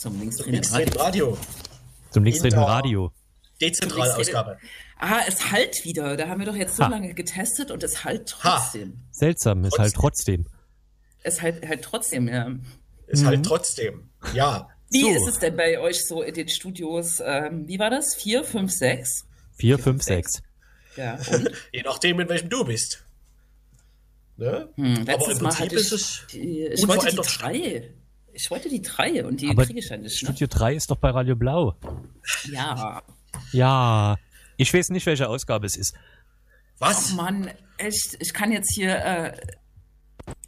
zum Linksdrehenden Linksdrehenden Radio. Zum linksdrehenden Radio. Dezentralausgabe. Ah, es halt wieder. Da haben wir doch jetzt so Ha. lange getestet und es halt Ha. trotzdem. Seltsam, ist halt trotzdem. Es halt halt trotzdem, ja. Ist halt trotzdem. Ja. Wie So. ist es denn bei euch so in den Studios? Ähm, wie war das? Vier, fünf, sechs? 4, 5, 6. Ja. Und Je nachdem, in welchem du bist. Ne? hm, Aber im Mal Prinzip hatte ist ich, es ich wollte die drei. Ich wollte die drei und die Aber kriege ich ja nicht. Ne? Studio 3 ist doch bei Radio Blau. Ja. Ja. Ich weiß nicht, welche Ausgabe es ist. Was? Mann, echt, ich kann jetzt hier äh,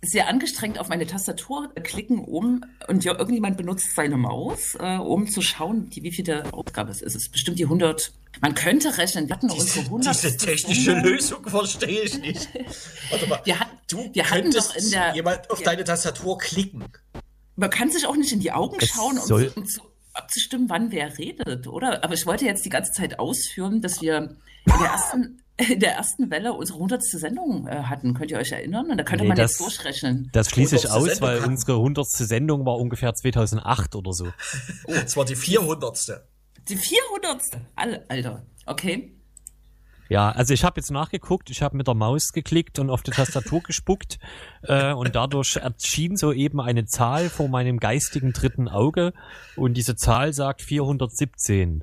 sehr angestrengt auf meine Tastatur klicken, um, und ja, irgendjemand benutzt seine Maus, äh, um zu schauen, die, wie viele Ausgabe es ist. Es ist bestimmt die 100. Man könnte rechnen, wir hatten unsere Diese, 100. diese technische Lösung verstehe ich nicht. Warte mal. Wir, hatten, Du wir hatten könntest doch in der. jemand auf deine Tastatur klicken. Man kann sich auch nicht in die Augen Es schauen, um, soll- zu, um zu, abzustimmen, wann wer redet, oder? Aber ich wollte jetzt die ganze Zeit ausführen, dass wir in der ersten, in der ersten Welle unsere 100. Sendung äh, hatten. Könnt ihr euch erinnern? Und da könnte Nee, man das- jetzt durchrechnen. Das schließe ich 100. aus, Sendung weil hatten. unsere 100. Sendung war ungefähr 2008 oder so. Oh, das war die 400. Die 400. Alle, Alter. Okay. Ja, also ich habe jetzt nachgeguckt, ich habe mit der Maus geklickt und auf die Tastatur gespuckt äh, und dadurch erschien soeben eine Zahl vor meinem geistigen dritten Auge und diese Zahl sagt 417.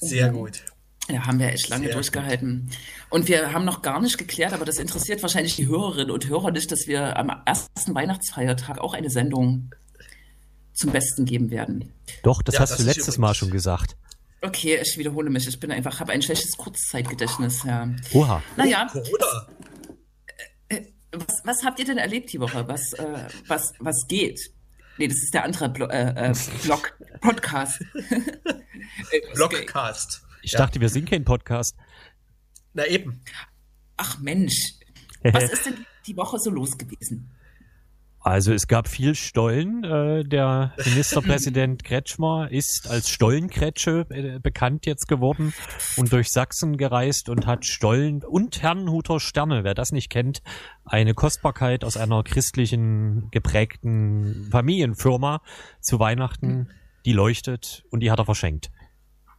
Sehr gut. Da haben wir echt lange Sehr durchgehalten. Und wir haben noch gar nicht geklärt, aber das interessiert wahrscheinlich die Hörerinnen und Hörer nicht, dass wir am ersten Weihnachtsfeiertag auch eine Sendung zum Besten geben werden. Doch, das Ja, hast das du letztes Mal schon gesagt. Okay, ich wiederhole mich. Ich bin einfach, habe ein schlechtes Kurzzeitgedächtnis. Ja. Oha. Naja, Corona. was, was habt ihr denn erlebt die Woche? Was, äh, was, was geht? Nee, das ist der andere Blo äh, äh, Blog, Podcast. Äh? Blockcast. Ich Ja. dachte, wir sind kein Podcast. Na eben. Ach Mensch, was ist denn die Woche so los gewesen? Also es gab viel Stollen. Äh, der Ministerpräsident Kretschmer ist als Stollenkretsche äh, bekannt jetzt geworden und durch Sachsen gereist und hat Stollen und Herrnhuter Sterne, wer das nicht kennt, eine Kostbarkeit aus einer christlichen geprägten Familienfirma zu Weihnachten, die leuchtet und die hat er verschenkt.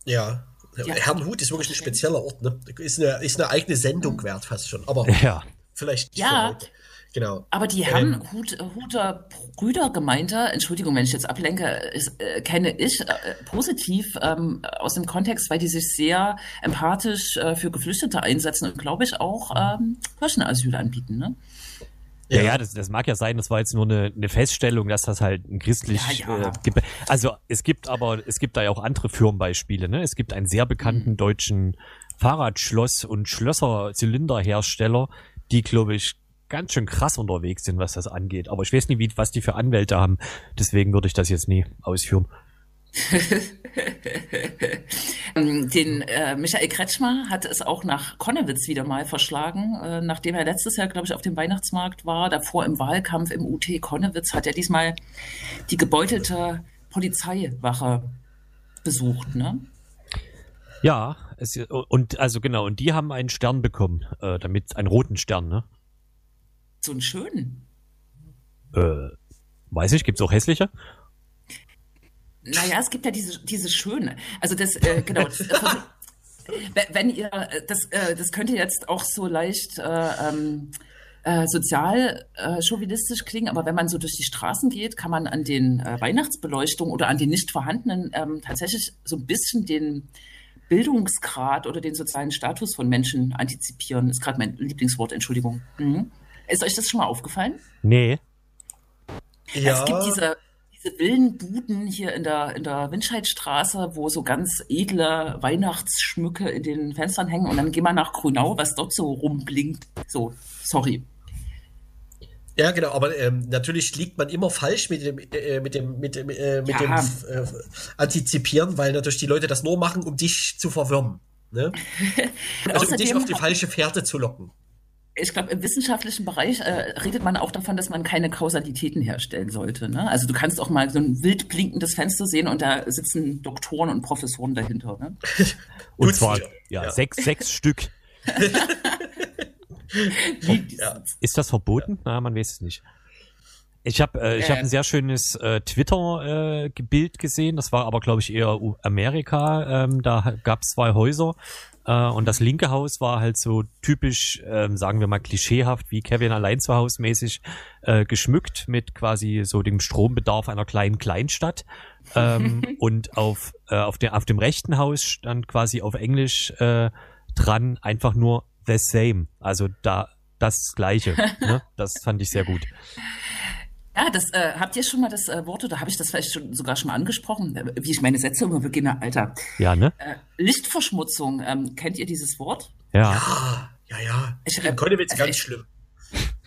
Ja. Ja. Herrnhut ist wirklich ein spezieller Ort, ne? Ist eine, ist eine eigene Sendung wert fast schon. Aber Ja. vielleicht Ja. Genau. Aber die Herren Hut, Huter Brüdergemeinde, Entschuldigung, wenn ich jetzt ablenke, ist, äh, kenne ich äh, positiv ähm, aus dem Kontext, weil die sich sehr empathisch äh, für Geflüchtete einsetzen und glaube ich auch ähm, Kirchenasyl anbieten. Ne? Ja, ja, das, das mag ja sein, das war jetzt nur eine, eine Feststellung, dass das halt ein christlich Ja, ja. Äh, gibt. Also es gibt aber, es gibt da ja auch andere Firmenbeispiele, ne? Es gibt einen sehr Mhm. bekannten deutschen Fahrradschloss- und Schlösser-Zylinderhersteller, die, glaube ich, ganz schön krass unterwegs sind, was das angeht. Aber ich weiß nicht, wie, was die für Anwälte haben. Deswegen würde ich das jetzt nie ausführen. Ähm, Den äh, Michael Kretschmer hat es auch nach Konnewitz wieder mal verschlagen, äh, nachdem er letztes Jahr, glaube ich, auf dem Weihnachtsmarkt war, davor im Wahlkampf im UT Konnewitz, hat er diesmal die gebeutelte Polizeiwache besucht. Ne? Ja, es, und also genau, und die haben einen Stern bekommen, äh, damit einen roten Stern, ne? So einen schönen. Äh, weiß ich, gibt's auch hässliche? Naja, es gibt ja diese, diese schöne. Also das, äh, genau. Äh, wenn- wenn ihr, äh, das, äh, das könnte jetzt auch so leicht äh, ähm, äh, sozial äh, chauvinistisch klingen, aber wenn man so durch die Straßen geht, kann man an den äh, Weihnachtsbeleuchtungen oder an den nicht vorhandenen ähm, tatsächlich so ein bisschen den Bildungsgrad oder den sozialen Status von Menschen antizipieren. Ist gerade mein Lieblingswort, Entschuldigung. Mhm. Ist euch das schon mal aufgefallen? Nee. Ja. Es gibt diese, diese Villenbuden hier in der, in der Windscheidstraße, wo so ganz edle Weihnachtsschmücke in den Fenstern hängen und dann gehen wir nach Grünau, was dort so rumblinkt. So, sorry. Ja, genau, aber ähm, natürlich liegt man immer falsch mit dem, äh, mit dem, mit dem, äh, mit Ja. dem äh, Antizipieren, weil natürlich die Leute das nur machen, um dich zu verwirren. Ne? Also um dich auf die falsche Fährte zu locken. Ich glaube, im wissenschaftlichen Bereich äh, redet man auch davon, dass man keine Kausalitäten herstellen sollte. Ne? Also du kannst auch mal so ein wild blinkendes Fenster sehen und da sitzen Doktoren und Professoren dahinter. Ne? Und zwar ja, Ja. Sechs, sechs Stück. Ja. Ist das verboten? Na, man weiß es nicht. Ich habe äh, ich hab ein sehr schönes äh, Twitter-Bild äh, gesehen. Das war aber, glaube ich, eher Amerika. Ähm, da gab es zwei Häuser. Äh, und das linke Haus war halt so typisch, ähm, sagen wir mal, klischeehaft, wie Kevin allein zu Hause mäßig äh, geschmückt mit quasi so dem Strombedarf einer kleinen Kleinstadt. Ähm, und auf, äh, auf, der, auf dem rechten Haus stand quasi auf Englisch äh, dran einfach nur the same. Also da das Gleiche. ne? Das fand ich sehr gut. Ja, das äh, habt ihr schon mal das äh, Wort oder habe ich das vielleicht schon, sogar schon mal angesprochen, äh, wie ich meine Sätze immer beginne, Alter. Ja, ne? Äh, Lichtverschmutzung, ähm, kennt ihr dieses Wort? Ja. Ja, ja, ja. Ich, In Konnewitz ganz schlimm.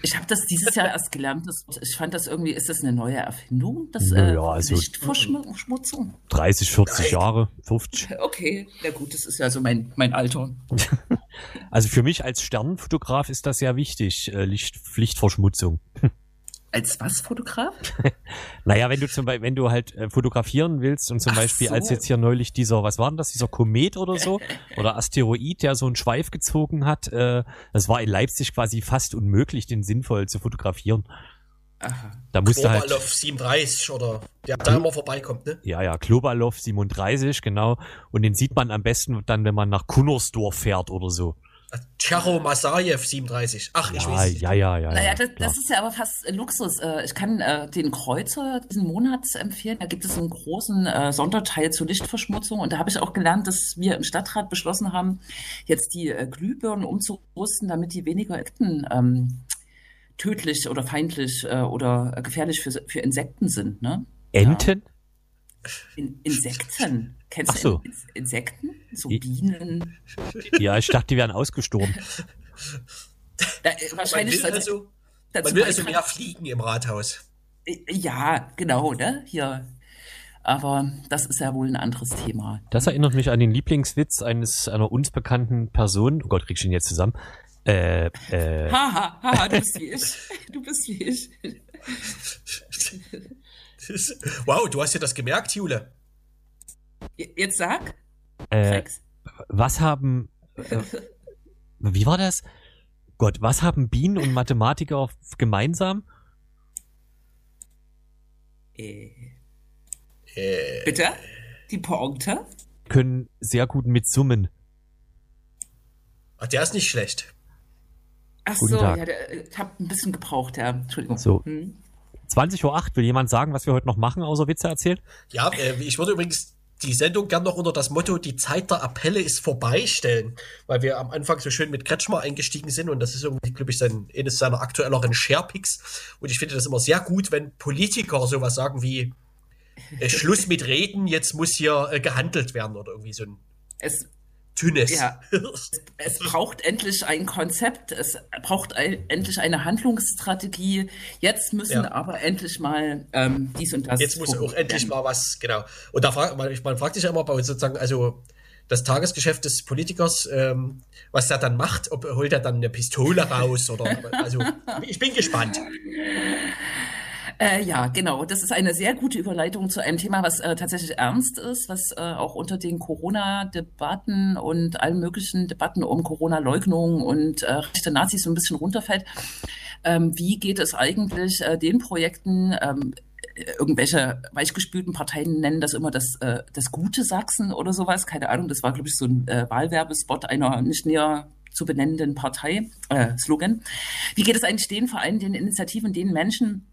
Ich habe das dieses Jahr erst gelernt. Das, ich fand das irgendwie, ist das eine neue Erfindung? Das, äh, ja, also- Lichtverschmutzung? 30, 40 Nein. Jahre, 50. Okay, ja gut, das ist ja so mein, mein Alter. Also für mich als Sternenfotograf ist das sehr wichtig, äh, Licht, Lichtverschmutzung. Als was, Fotograf? Naja, wenn du zum Beispiel, wenn du halt äh, fotografieren willst und zum Ach Beispiel so. als jetzt hier neulich dieser, was war denn das, dieser Komet oder so oder Asteroid, der so einen Schweif gezogen hat, äh, das war in Leipzig quasi fast unmöglich, den sinnvoll zu fotografieren. Aha. Da musste halt, Kobalow 37 oder der da immer vorbeikommt, ne? ja, ja, Klobalow 37, genau. Und den sieht man am besten dann, wenn man nach Kunnersdorf fährt oder so. Charo Masayev 37. Ach, ich Ja, weiß es ja, ja, ja. Naja, ja, das, das ist ja aber fast Luxus. Äh, Ich kann äh, den Kreuzer diesen Monat empfehlen. Da gibt es einen großen äh, Sonderteil zur Lichtverschmutzung. Und da habe ich auch gelernt, dass wir im Stadtrat beschlossen haben, jetzt die äh, Glühbirnen umzurüsten, damit die weniger Insekten ähm, tödlich oder feindlich äh, oder äh, gefährlich für, für Insekten sind. Ne? Enten? In, Insekten. Kennst Ach so. du In Insekten? So Bienen. Ja, ich dachte, die wären ausgestorben. Da, äh, Man wahrscheinlich will sollte also, dazu man will also mehr fliegen im Rathaus. Ja, genau, ne? Hier. Aber das ist ja wohl ein anderes Thema. Das erinnert mich an den Lieblingswitz eines einer uns bekannten Person. Oh Gott, krieg ich ihn jetzt zusammen? Äh, äh, Haha, haha, du bist wie ich. Du bist wie ich. Wow, du hast dir das gemerkt, Jule. Jetzt sag, äh, was haben, äh, wie war das? Gott, was haben Bienen und Mathematiker gemeinsam? Äh, Äh, bitte? Die Pointe? Können sehr gut mitsummen. ach, der ist nicht schlecht. Ach Guten so, Tag. ja, der, ich hab ein bisschen gebraucht, ja. Entschuldigung. So. Hm. 20.08 Uhr, will jemand sagen, was wir heute noch machen, außer Witze erzählen? Ja, äh, ich würde übrigens die Sendung gern noch unter das Motto Die Zeit der Appelle ist vorbei stellen, weil wir am Anfang so schön mit Kretschmer eingestiegen sind und das ist irgendwie, glaube ich, sein, eines seiner aktuelleren Sharepics. Und ich finde das immer sehr gut, wenn Politiker sowas sagen wie äh, Schluss mit Reden, jetzt muss hier äh, gehandelt werden oder irgendwie so ein Es, Tünnes. Ja. es braucht endlich ein Konzept, es braucht ein, endlich eine Handlungsstrategie. Jetzt müssen Ja. aber endlich mal ähm, dies und das. Jetzt muss auch endlich mal was, genau. Und da fragt man, man fragt sich ja immer bei uns sozusagen, also das Tagesgeschäft des Politikers, ähm, was er dann macht, ob holt er dann eine Pistole raus oder also ich bin gespannt. Äh, ja, genau. Das ist eine sehr gute Überleitung zu einem Thema, was äh, tatsächlich ernst ist, was äh, auch unter den Corona-Debatten und allen möglichen Debatten um Corona-Leugnung und äh, rechte Nazis so ein bisschen runterfällt. Ähm, wie geht es eigentlich äh, den Projekten, ähm, irgendwelche weichgespülten Parteien nennen das immer das, äh, das gute Sachsen oder sowas. Keine Ahnung, das war, glaube ich, so ein Wahlwerbespot einer nicht näher zu benennenden Partei, Slogan. Wie geht es eigentlich den Vereinen, den Initiativen, den Menschen,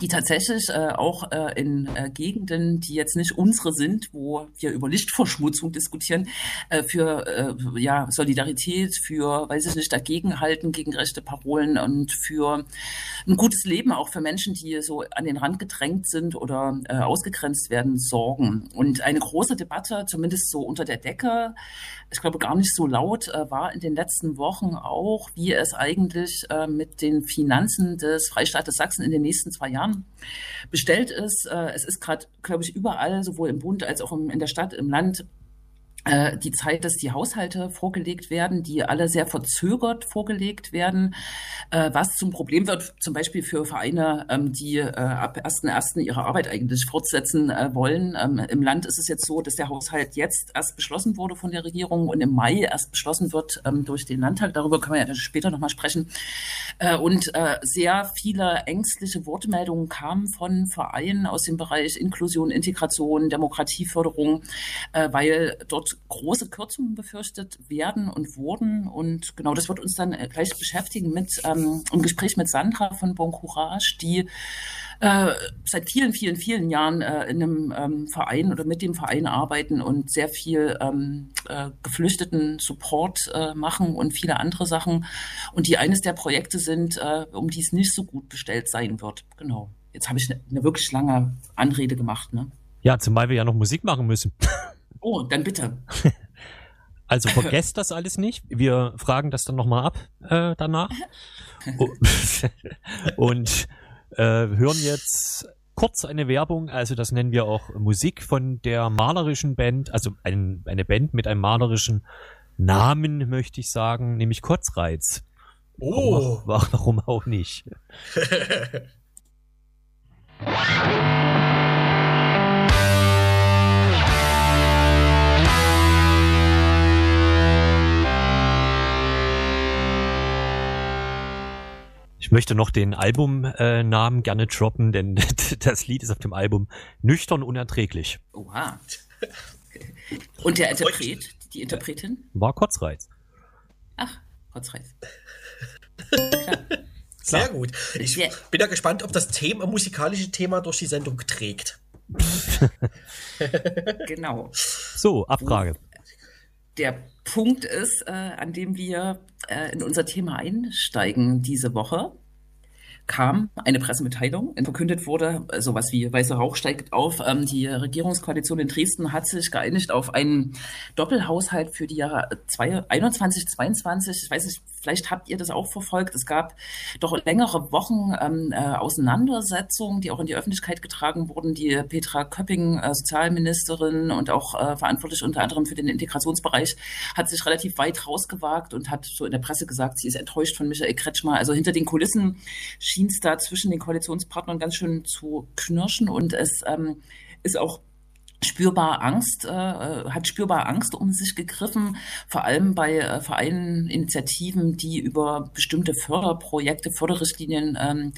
die tatsächlich äh, auch äh, in äh, Gegenden, die jetzt nicht unsere sind, wo wir über Lichtverschmutzung diskutieren, äh, für äh, ja, Solidarität, für, weiß ich nicht, dagegenhalten gegen rechte Parolen und für ein gutes Leben auch für Menschen, die so an den Rand gedrängt sind oder äh, ausgegrenzt werden, sorgen. Und eine große Debatte, zumindest so unter der Decke, ich glaube gar nicht so laut, äh, war in den letzten Wochen auch, wie es eigentlich äh, mit den Finanzen des Freistaates Sachsen in den nächsten zwei Jahren bestellt ist. Äh, es ist gerade, glaube ich, überall, sowohl im Bund als auch in der Stadt, im Land, die Zeit, dass die Haushalte vorgelegt werden, die alle sehr verzögert vorgelegt werden, äh, was zum Problem wird, zum Beispiel für Vereine, ähm, die äh, ab 1.1. ihre Arbeit eigentlich fortsetzen wollen. Ähm, Im Land ist es jetzt so, dass der Haushalt jetzt erst beschlossen wurde von der Regierung und im Mai erst beschlossen wird ähm, durch den Landtag. Darüber können wir ja später nochmal sprechen. Und sehr viele ängstliche Wortmeldungen kamen von Vereinen aus dem Bereich Inklusion, Integration, Demokratieförderung, weil dort große Kürzungen befürchtet werden und wurden. Und genau das wird uns dann äh, gleich beschäftigen mit ähm, im Gespräch mit Sandra von Bon Courage, die äh, seit vielen, vielen, vielen Jahren äh, in einem ähm, Verein oder mit dem Verein arbeiten und sehr viel ähm, äh, geflüchteten Support äh, machen und viele andere Sachen. Und die eines der Projekte sind, äh, um die es nicht so gut bestellt sein wird. Genau. Jetzt habe ich eine ne wirklich lange Anrede gemacht. Ne? Ja, zumal wir ja noch Musik machen müssen. Oh, dann bitte. Also vergesst das alles nicht. Wir fragen das dann nochmal ab äh, danach. Und äh, hören jetzt kurz eine Werbung. Also das nennen wir auch Musik von der malerischen Band, also ein, eine Band mit einem malerischen Namen, möchte ich sagen, nämlich Kurzreiz. Oh. Warum, warum auch nicht? Ich möchte noch den Albumnamen äh, gerne droppen, denn das Lied ist auf dem Album Nüchtern unerträglich. Oha. Und der Interpret, die Interpretin? War Kotzreiz. Ach, Kotzreiz. Sehr gut. Ich bin ja gespannt, ob das Thema, musikalische Thema durch die Sendung trägt. genau. So, Abfrage. Der Punkt ist, äh, an dem wir äh, in unser Thema einsteigen diese Woche, kam eine Pressemitteilung, in verkündet wurde, sowas wie weißer Rauch steigt auf. Ähm, die Regierungskoalition in Dresden hat sich geeinigt auf einen Doppelhaushalt für die Jahre 21, 22. Ich weiß nicht, vielleicht habt ihr das auch verfolgt. Es gab doch längere Wochen ähm, äh, Auseinandersetzungen, die auch in die Öffentlichkeit getragen wurden. Die Petra Köpping, äh, Sozialministerin und auch äh, verantwortlich unter anderem für den Integrationsbereich, hat sich relativ weit rausgewagt und hat so in der Presse gesagt, sie ist enttäuscht von Michael Kretschmer. Also hinter den Kulissen schien es da zwischen den Koalitionspartnern ganz schön zu knirschen und es ähm, ist auch spürbar Angst, äh, hat spürbar Angst um sich gegriffen, vor allem bei äh, Vereinen, Initiativen, die über bestimmte Förderprojekte, Förderrichtlinien ähm,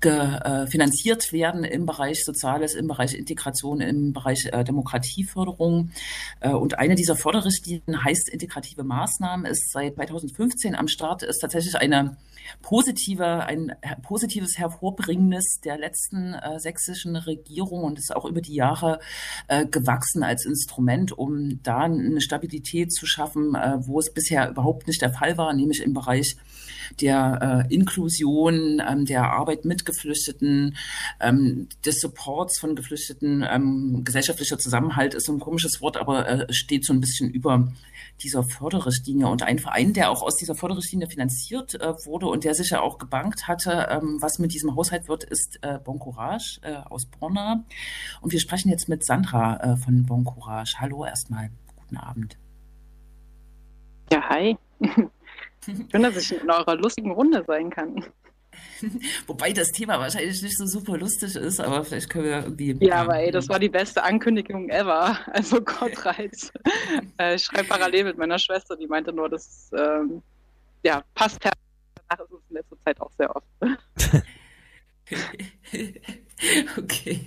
ge, äh, finanziert werden im Bereich Soziales, im Bereich Integration, im Bereich äh, Demokratieförderung. Äh, und eine dieser Förderrichtlinien heißt integrative Maßnahmen, ist seit 2015 am Start, ist tatsächlich eine positive, ein positives Hervorbringendes der letzten äh, sächsischen Regierung und ist auch über die Jahre äh, gewachsen als Instrument, um da eine Stabilität zu schaffen, äh, wo es bisher überhaupt nicht der Fall war, nämlich im Bereich der äh, Inklusion, ähm, der Arbeit mit Geflüchteten, ähm, des Supports von Geflüchteten. Ähm, gesellschaftlicher Zusammenhalt ist so ein komisches Wort, aber äh, steht so ein bisschen über dieser Förderrichtlinie. Und ein Verein, der auch aus dieser Förderrichtlinie finanziert äh, wurde und der sich ja auch gebankt hatte, ähm, was mit diesem Haushalt wird, ist äh, Bon Courage äh, aus Borna. Und wir sprechen jetzt mit Sandra äh, von Bon Courage. Hallo erstmal. Guten Abend. Ja, hi. Schön, dass ich in eurer lustigen Runde sein kann. Wobei das Thema wahrscheinlich nicht so super lustig ist, aber vielleicht können wir irgendwie. Ja, aber ey, das war die beste Ankündigung ever. Also Gott reizt. Äh, ich schreibe parallel mit meiner Schwester, die meinte nur, das ähm, ja, passt perfekt. Danach es in letzter Zeit auch sehr oft. Okay,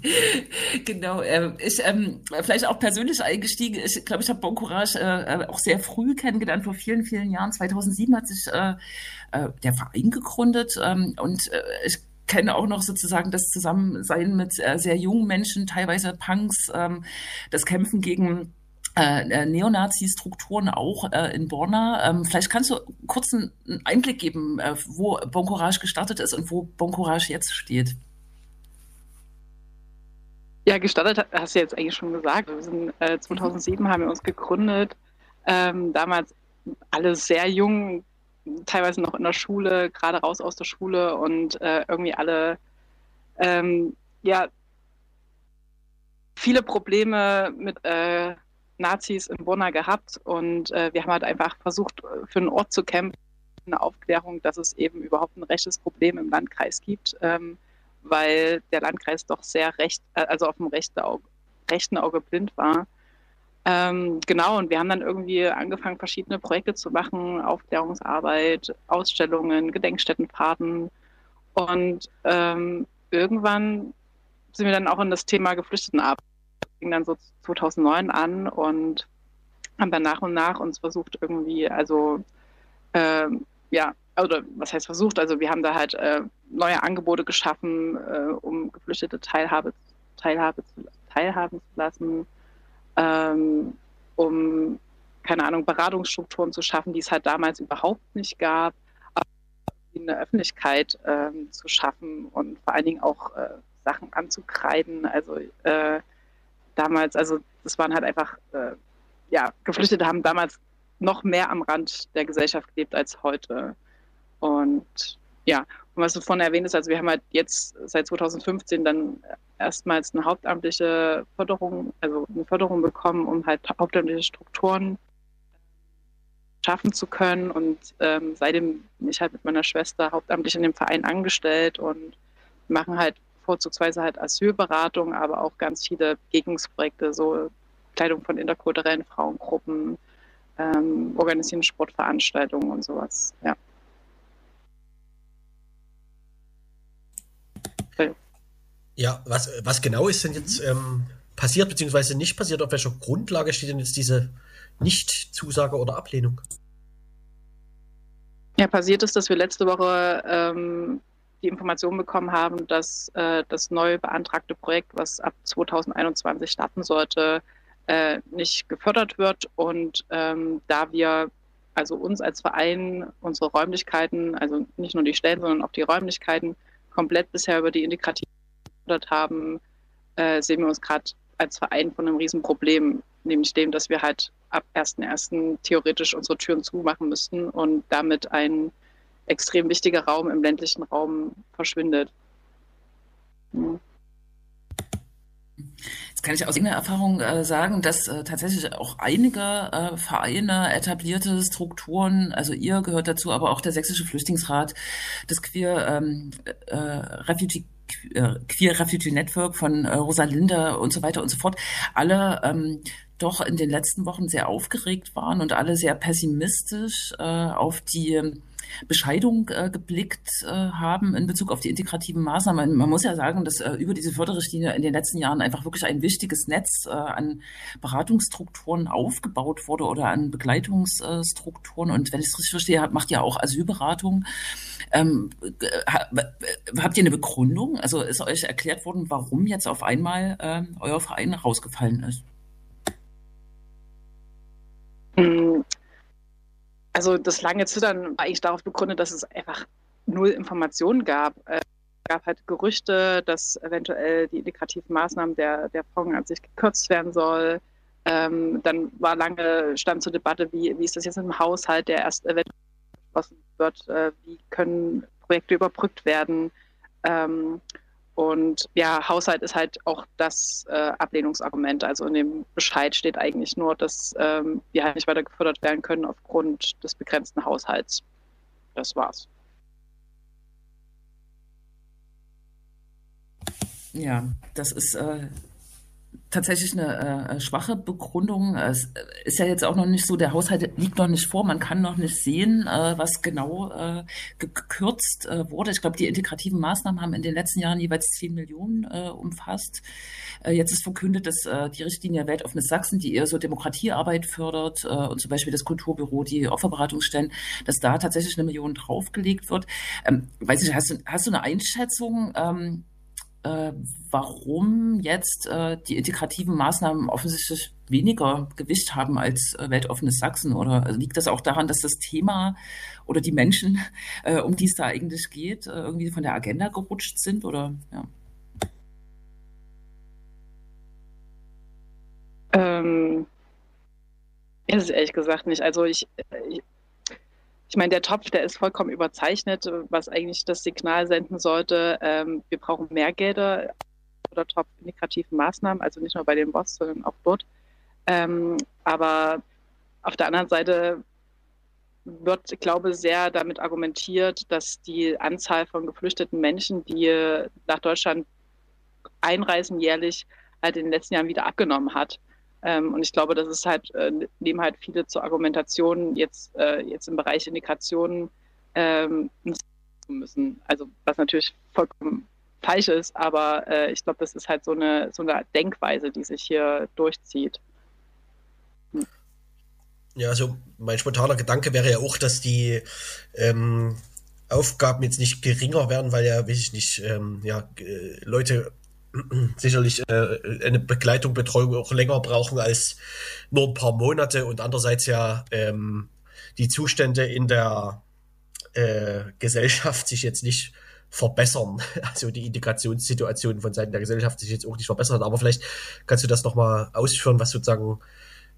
genau. Äh, ich ähm, vielleicht auch persönlich eingestiegen. Ich glaube, ich habe Bon Courage äh, auch sehr früh kennengelernt, vor vielen, vielen Jahren. 2007 hat sich äh, äh, der Verein gegründet ähm, und äh, ich kenne auch noch sozusagen das Zusammensein mit äh, sehr jungen Menschen, teilweise Punks, ähm, das Kämpfen gegen äh, Neonazi-Strukturen auch äh, in Borna. Ähm, vielleicht kannst du kurz einen Einblick geben, äh, wo Bon Courage gestartet ist und wo Bon Courage jetzt steht. Ja, gestartet hast du jetzt eigentlich schon gesagt. Wir sind, äh, 2007 haben wir uns gegründet. Ähm, damals alle sehr jung, teilweise noch in der Schule, gerade raus aus der Schule und äh, irgendwie alle, ähm, ja, viele Probleme mit äh, Nazis in Burna gehabt und äh, wir haben halt einfach versucht, für einen Ort zu kämpfen, eine Aufklärung, dass es eben überhaupt ein rechtes Problem im Landkreis gibt, ähm, weil der Landkreis doch sehr recht, äh, also auf dem rechten Auge, rechten Auge blind war. Ähm, genau, und wir haben dann irgendwie angefangen, verschiedene Projekte zu machen, Aufklärungsarbeit, Ausstellungen, Gedenkstättenfahrten. Und ähm, irgendwann sind wir dann auch in das Thema Geflüchtetenarbeit fing dann so 2009 an und haben dann nach und nach uns versucht irgendwie, also ähm, ja, oder was heißt versucht, also wir haben da halt äh, neue Angebote geschaffen, äh, um Geflüchtete Teilhabe, Teilhabe zu, teilhaben zu lassen, ähm, um, keine Ahnung, Beratungsstrukturen zu schaffen, die es halt damals überhaupt nicht gab, aber eine Öffentlichkeit ähm, zu schaffen und vor allen Dingen auch äh, Sachen anzukreiden. Also äh, damals, also das waren halt einfach, äh, ja, Geflüchtete haben damals noch mehr am Rand der Gesellschaft gelebt als heute. Und ja, und was du vorhin erwähnt hast, also wir haben halt jetzt seit 2015 dann erstmals eine hauptamtliche Förderung, also eine Förderung bekommen, um halt hauptamtliche Strukturen schaffen zu können. Und ähm, seitdem bin ich halt mit meiner Schwester hauptamtlich in dem Verein angestellt und machen halt vorzugsweise halt Asylberatung, aber auch ganz viele Begegnungsprojekte, so Kleidung von interkulturellen Frauengruppen, ähm, organisieren Sportveranstaltungen und sowas. Ja. Ja, was, was genau ist denn jetzt ähm, passiert, beziehungsweise nicht passiert? Auf welcher Grundlage steht denn jetzt diese Nicht-Zusage oder Ablehnung? Ja, passiert ist, dass wir letzte Woche ähm, die Information bekommen haben, dass äh, das neu beantragte Projekt, was ab 2021 starten sollte, äh, nicht gefördert wird. Und ähm, da wir also uns als Verein unsere Räumlichkeiten, also nicht nur die Stellen, sondern auch die Räumlichkeiten komplett bisher über die Integrative gefördert haben, äh, sehen wir uns gerade als Verein von einem Riesenproblem, nämlich dem, dass wir halt ab 1.1. theoretisch unsere Türen zumachen müssten und damit ein extrem wichtiger Raum im ländlichen Raum verschwindet. Mhm. Jetzt kann ich aus eigener Erfahrung äh, sagen, dass äh, tatsächlich auch einige äh, Vereine, etablierte Strukturen, also ihr gehört dazu, aber auch der Sächsische Flüchtlingsrat, das Queer ähm, äh, Refugee äh, Queer Refugee Network von äh, Rosalinda und so weiter und so fort, alle ähm, doch in den letzten Wochen sehr aufgeregt waren und alle sehr pessimistisch auf die Bescheidung äh, geblickt äh, haben in Bezug auf die integrativen Maßnahmen. Man muss ja sagen, dass äh, über diese Förderrichtlinie in den letzten Jahren einfach wirklich ein wichtiges Netz äh, an Beratungsstrukturen aufgebaut wurde oder an Begleitungsstrukturen. Und wenn ich es richtig verstehe, macht ihr auch Asylberatung. Ähm, habt ihr eine Begründung? Also ist euch erklärt worden, warum jetzt auf einmal äh, euer Verein rausgefallen ist? Hm, also das lange Zittern war eigentlich darauf begründet, dass es einfach null Informationen gab. Es äh, gab halt Gerüchte, dass eventuell die integrativen Maßnahmen der, der Fonds an sich gekürzt werden soll. Ähm, dann war lange stand zur Debatte, wie, wie ist das jetzt im Haushalt, der erst eventuell beschlossen wird, äh, wie können Projekte überbrückt werden. Ähm, und ja, Haushalt ist halt auch das äh, Ablehnungsargument. Also in dem Bescheid steht eigentlich nur, dass ähm, wir halt nicht weiter gefördert werden können aufgrund des begrenzten Haushalts. Das war's. Ja, das ist äh, tatsächlich eine äh, schwache Begründung. Es ist ja jetzt auch noch nicht so, der Haushalt liegt noch nicht vor, man kann noch nicht sehen, äh, was genau äh, gekürzt äh, wurde. Ich glaube, die integrativen Maßnahmen haben in den letzten Jahren jeweils 10 Millionen äh, umfasst. Äh, jetzt ist verkündet, dass äh, die Richtlinie Weltoffenes Sachsen, die eher so Demokratiearbeit fördert äh, und zum Beispiel das Kulturbüro, die Opferberatungsstellen, dass da tatsächlich eine Million draufgelegt wird. Ähm, weiß ich, hast du, hast du eine Einschätzung? Ähm, äh, warum jetzt äh, die integrativen Maßnahmen offensichtlich weniger Gewicht haben als äh, weltoffenes Sachsen? Oder liegt das auch daran, dass das Thema oder die Menschen, äh, um die es da eigentlich geht, äh, irgendwie von der Agenda gerutscht sind? Oder ja? Ähm, ist es ehrlich gesagt nicht. Also ich, ich ich meine, der Topf, der ist vollkommen überzeichnet, was eigentlich das Signal senden sollte, ähm, wir brauchen mehr Gelder oder Topf integrativen Maßnahmen, also nicht nur bei den Boss, sondern auch dort. Ähm, aber auf der anderen Seite wird, ich glaube, sehr damit argumentiert, dass die Anzahl von geflüchteten Menschen, die nach Deutschland einreisen jährlich, halt in den letzten Jahren wieder abgenommen hat. Ähm, und ich glaube, das ist halt, äh, nehmen halt viele zur Argumentation jetzt, äh, jetzt im Bereich Indikation ähm, müssen. Also was natürlich vollkommen falsch ist, aber äh, ich glaube, das ist halt so eine, so eine Denkweise, die sich hier durchzieht. Ja, also mein spontaner Gedanke wäre ja auch, dass die ähm, Aufgaben jetzt nicht geringer werden, weil ja, weiß ich nicht, ähm, ja, Leute sicherlich äh, eine Begleitung, Betreuung auch länger brauchen als nur ein paar Monate und andererseits ja ähm, die Zustände in der äh, Gesellschaft sich jetzt nicht verbessern. Also die Integrationssituation von Seiten der Gesellschaft sich jetzt auch nicht verbessert. Aber vielleicht kannst du das nochmal ausführen, was sozusagen,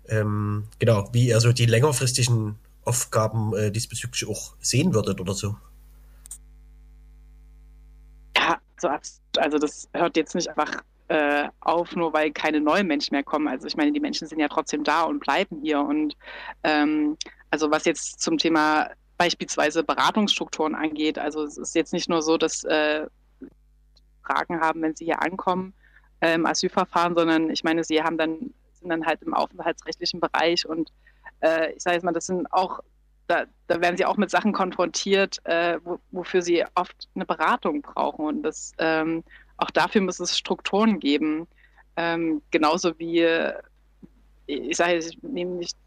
ähm, genau, wie ihr so die längerfristigen Aufgaben äh, diesbezüglich auch sehen würdet oder so. Ja, so also das hört jetzt nicht einfach äh, auf, nur weil keine neuen Menschen mehr kommen. Also ich meine, die Menschen sind ja trotzdem da und bleiben hier. Und ähm, also was jetzt zum Thema beispielsweise Beratungsstrukturen angeht. Also es ist jetzt nicht nur so, dass äh, Fragen haben, wenn sie hier ankommen, äh, im Asylverfahren, sondern ich meine, sie haben dann, sind dann halt im aufenthaltsrechtlichen Bereich und äh, ich sage jetzt mal, das sind auch, da, da werden sie auch mit Sachen konfrontiert, äh, wo, wofür sie oft eine Beratung brauchen. Und das, ähm, auch dafür muss es Strukturen geben. Ähm, genauso wie, ich sage, ich nehme nicht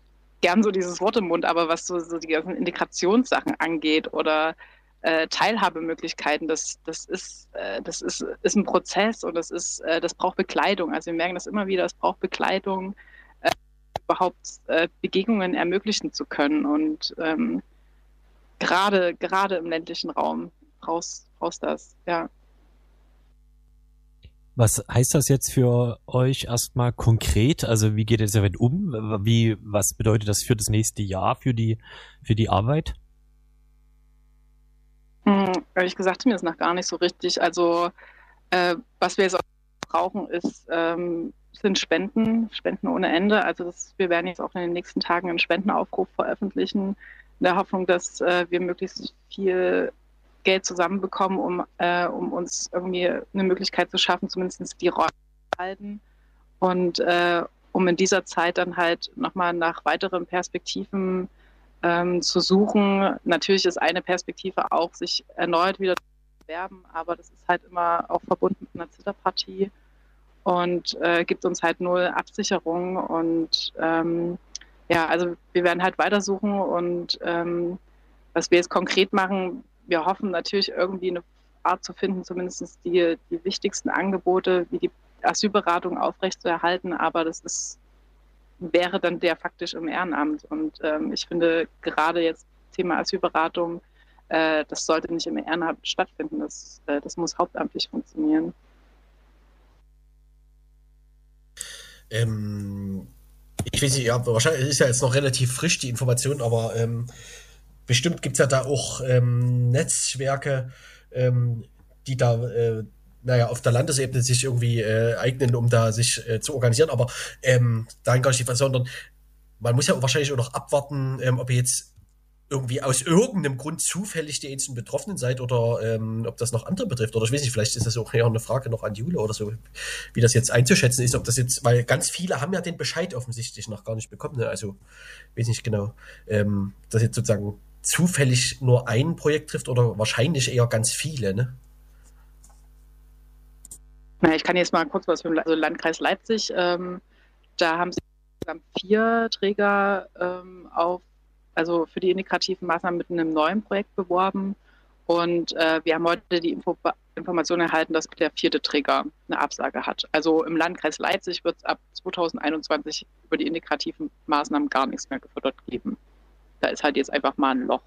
gern so dieses Wort im Mund, aber was so, so die ganzen Integrationssachen angeht oder äh, Teilhabemöglichkeiten, das, das, ist, äh, das ist, ist ein Prozess und das, ist, äh, das braucht Bekleidung. Also wir merken das immer wieder, es braucht Bekleidung, überhaupt äh, Begegnungen ermöglichen zu können. Und ähm, gerade, gerade im ländlichen Raum brauchst das, ja. Was heißt das jetzt für euch erstmal konkret? Also wie geht ihr damit um? Wie, was bedeutet das für das nächste Jahr, für die, für die Arbeit? Hm, ehrlich gesagt, mir ist noch gar nicht so richtig. Also äh, was wir jetzt auch brauchen, ist, ähm, sind Spenden, Spenden ohne Ende. Also das, wir werden jetzt auch in den nächsten Tagen einen Spendenaufruf veröffentlichen, in der Hoffnung, dass äh, wir möglichst viel Geld zusammenbekommen, um, äh, um uns irgendwie eine Möglichkeit zu schaffen, zumindest die Räume zu halten. Und äh, um in dieser Zeit dann halt nochmal nach weiteren Perspektiven ähm, zu suchen. Natürlich ist eine Perspektive auch, sich erneut wieder zu bewerben, aber das ist halt immer auch verbunden mit einer Zitterpartie und äh, gibt uns halt null Absicherung. Und ähm, ja, also wir werden halt weitersuchen und ähm, was wir jetzt konkret machen, wir hoffen natürlich irgendwie eine Art zu finden, zumindest die, die wichtigsten Angebote wie die Asylberatung aufrechtzuerhalten, aber das ist, wäre dann der faktisch im Ehrenamt. Und ähm, ich finde gerade jetzt Thema Asylberatung, äh, das sollte nicht im Ehrenamt stattfinden, das, äh, das muss hauptamtlich funktionieren. Ähm, ich weiß nicht, ja, wahrscheinlich ist ja jetzt noch relativ frisch die Information, aber ähm, bestimmt gibt es ja da auch ähm, Netzwerke, ähm, die da, äh, naja, auf der Landesebene sich irgendwie äh, eignen, um da sich äh, zu organisieren. Aber ähm, dahin gar nicht, sondern man muss ja wahrscheinlich auch noch abwarten, ähm, ob jetzt irgendwie aus irgendeinem Grund zufällig die einzelnen Betroffenen seid oder ähm, ob das noch andere betrifft. Oder ich weiß nicht, vielleicht ist das auch eher eine Frage noch an Jule oder so, wie das jetzt einzuschätzen ist, ob das jetzt, weil ganz viele haben ja den Bescheid offensichtlich noch gar nicht bekommen. Ne? Also weiß nicht genau, ähm, das jetzt sozusagen zufällig nur ein Projekt trifft oder wahrscheinlich eher ganz viele, ne? Na, ich kann jetzt mal kurz was für also Landkreis Leipzig. Ähm, da haben sie vier Träger ähm, auf, also für die integrativen Maßnahmen mit einem neuen Projekt beworben. Und äh, wir haben heute die Info Information erhalten, dass der vierte Träger eine Absage hat. Also im Landkreis Leipzig wird es ab 2021 über die integrativen Maßnahmen gar nichts mehr gefördert geben da ist halt jetzt einfach mal ein Loch.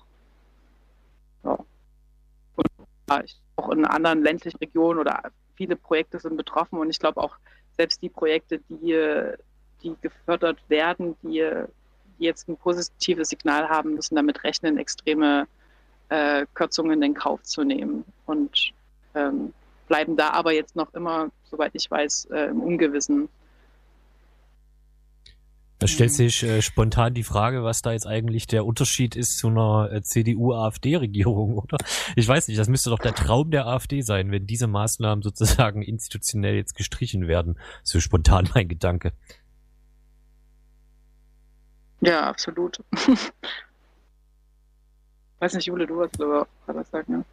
Ja. Und auch in anderen ländlichen Regionen oder viele Projekte sind betroffen und ich glaube auch selbst die Projekte, die, die gefördert werden, die, die jetzt ein positives Signal haben, müssen damit rechnen, extreme äh, Kürzungen in Kauf zu nehmen und ähm, bleiben da aber jetzt noch immer, soweit ich weiß, äh, im Ungewissen. Da stellt sich äh, spontan die Frage, was da jetzt eigentlich der Unterschied ist zu einer äh, CDU-AfD-Regierung, oder? Ich weiß nicht, das müsste doch der Traum der AfD sein, wenn diese Maßnahmen sozusagen institutionell jetzt gestrichen werden. So spontan mein Gedanke. Ja, absolut. weiß nicht, Jule, du hast aber was sagen, ja.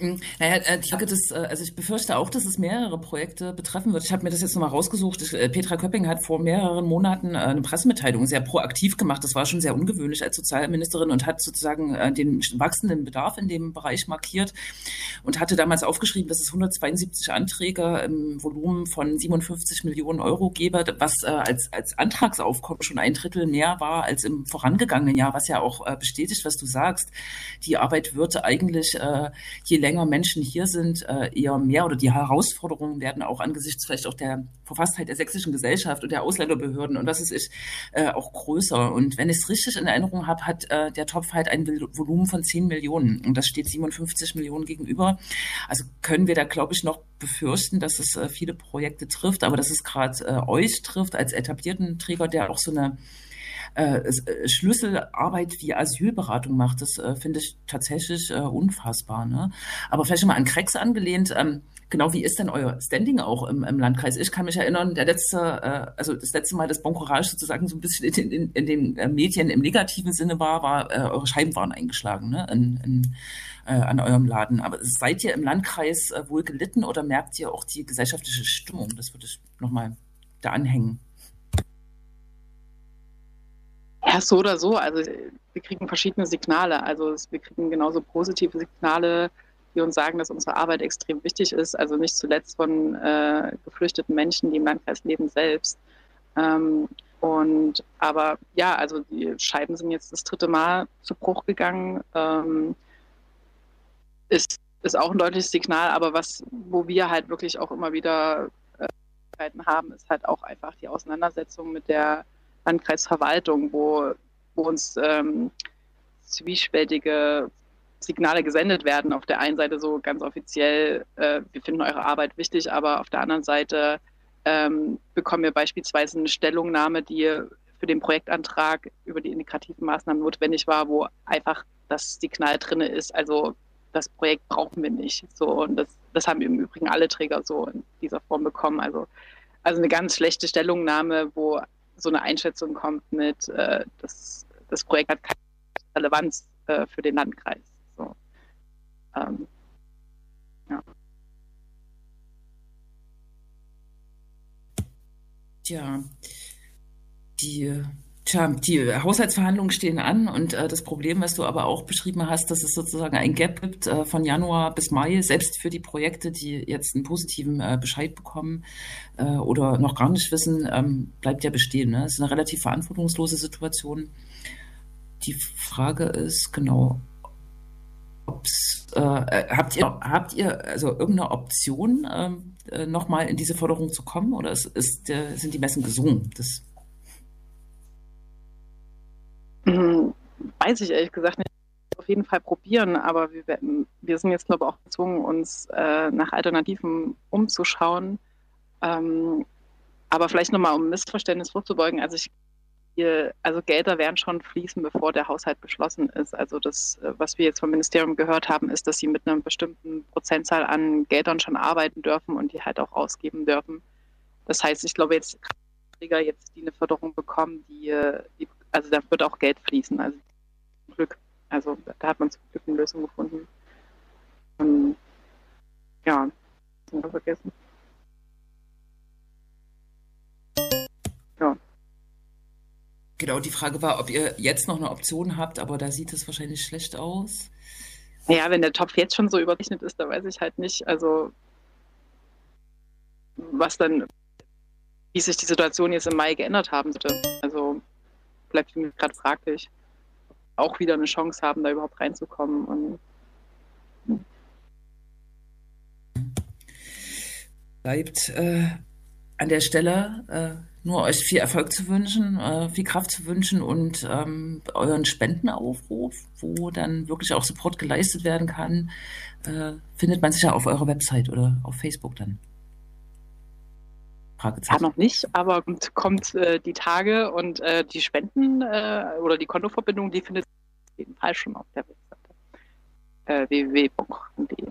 Hm, naja, äh, ich, das, äh, also ich befürchte auch, dass es mehrere Projekte betreffen wird. Ich habe mir das jetzt nochmal rausgesucht. Äh, Petra Köpping hat vor mehreren Monaten eine Pressemitteilung sehr proaktiv gemacht. Das war schon sehr ungewöhnlich als Sozialministerin und hat sozusagen den wachsenden Bedarf in dem Bereich markiert und hatte damals aufgeschrieben, dass es 172 Anträge im Volumen von 57 Millionen Euro gebe, was als, als Antragsaufkommen schon ein Drittel mehr war als im vorangegangenen Jahr, was ja auch bestätigt, was du sagst. Die Arbeit wird eigentlich je länger länger Menschen hier sind, äh, eher mehr oder die Herausforderungen werden auch angesichts vielleicht auch der Verfasstheit der sächsischen Gesellschaft und der Ausländerbehörden und was es ist, äh, auch größer. Und wenn ich es richtig in Erinnerung habe, hat äh, der Topf halt ein Volumen von 10 Millionen und das steht 57 Millionen gegenüber. Also können wir da, glaube ich, noch befürchten, dass es äh, viele Projekte trifft, aber dass es gerade äh, euch trifft als etablierten Träger, der auch so eine äh, äh, Schlüsselarbeit wie Asylberatung macht, das äh, finde ich tatsächlich äh, unfassbar. Ne? Aber vielleicht mal an Krex angelehnt. Ähm, genau, wie ist denn euer Standing auch im, im Landkreis? Ich kann mich erinnern, der letzte, äh, also das letzte Mal, dass Bon Courage sozusagen so ein bisschen in, in, in den äh, Medien im negativen Sinne war, war äh, eure Scheiben waren eingeschlagen ne? in, in, äh, an eurem Laden. Aber seid ihr im Landkreis äh, wohl gelitten oder merkt ihr auch die gesellschaftliche Stimmung? Das würde ich nochmal da anhängen. Ja, so oder so. Also wir kriegen verschiedene Signale. Also wir kriegen genauso positive Signale, die uns sagen, dass unsere Arbeit extrem wichtig ist. Also nicht zuletzt von äh, geflüchteten Menschen, die im Landkreis leben selbst. Ähm, und aber ja, also die Scheiben sind jetzt das dritte Mal zu Bruch gegangen. Ähm, ist, ist auch ein deutliches Signal, aber was, wo wir halt wirklich auch immer wieder äh, haben, ist halt auch einfach die Auseinandersetzung mit der Landkreisverwaltung, wo, wo uns ähm, zwiespältige Signale gesendet werden. Auf der einen Seite so ganz offiziell, äh, wir finden eure Arbeit wichtig, aber auf der anderen Seite ähm, bekommen wir beispielsweise eine Stellungnahme, die für den Projektantrag über die integrativen Maßnahmen notwendig war, wo einfach das Signal drin ist, also das Projekt brauchen wir nicht. So, und das, das haben im Übrigen alle Träger so in dieser Form bekommen. Also, also eine ganz schlechte Stellungnahme, wo so eine Einschätzung kommt mit, äh, das, das Projekt hat keine Relevanz äh, für den Landkreis. So. Ähm, ja. Tja, die Tja, die Haushaltsverhandlungen stehen an und äh, das Problem, was du aber auch beschrieben hast, dass es sozusagen ein Gap gibt äh, von Januar bis Mai, selbst für die Projekte, die jetzt einen positiven äh, Bescheid bekommen äh, oder noch gar nicht wissen, ähm, bleibt ja bestehen. Ne? Es ist eine relativ verantwortungslose Situation. Die Frage ist genau, äh, äh, habt ihr habt ihr also irgendeine Option, ähm, äh, nochmal in diese Förderung zu kommen oder ist, ist, sind die Messen gesungen? Das Mhm. Weiß ich ehrlich gesagt nicht. Auf jeden Fall probieren, aber wir, wir sind jetzt, glaube ich, auch gezwungen, uns äh, nach Alternativen umzuschauen. Ähm, aber vielleicht nochmal, um Missverständnis vorzubeugen, also ich also Gelder werden schon fließen, bevor der Haushalt beschlossen ist. Also das, was wir jetzt vom Ministerium gehört haben, ist, dass sie mit einer bestimmten Prozentzahl an Geldern schon arbeiten dürfen und die halt auch ausgeben dürfen. Das heißt, ich glaube jetzt jetzt, die eine Förderung bekommen, die, die also da wird auch Geld fließen. Also Glück. Also da hat man zum Glück eine Lösung gefunden. Und, ja, sind wir vergessen. Ja. Genau, die Frage war, ob ihr jetzt noch eine Option habt, aber da sieht es wahrscheinlich schlecht aus. Ja, wenn der Topf jetzt schon so überrechnet ist, da weiß ich halt nicht, also was dann, wie sich die Situation jetzt im Mai geändert haben sollte. Bleibt mich gerade fraglich. Auch wieder eine Chance haben, da überhaupt reinzukommen. Und. Bleibt äh, an der Stelle äh, nur euch viel Erfolg zu wünschen, äh, viel Kraft zu wünschen und ähm, euren Spendenaufruf, wo dann wirklich auch Support geleistet werden kann, äh, findet man sicher auf eurer Website oder auf Facebook dann. Ja, noch nicht, aber kommt, kommt äh, die Tage und äh, die Spenden äh, oder die Kontoverbindung, die findet auf jeden Fall schon auf der Webseite äh, www.de.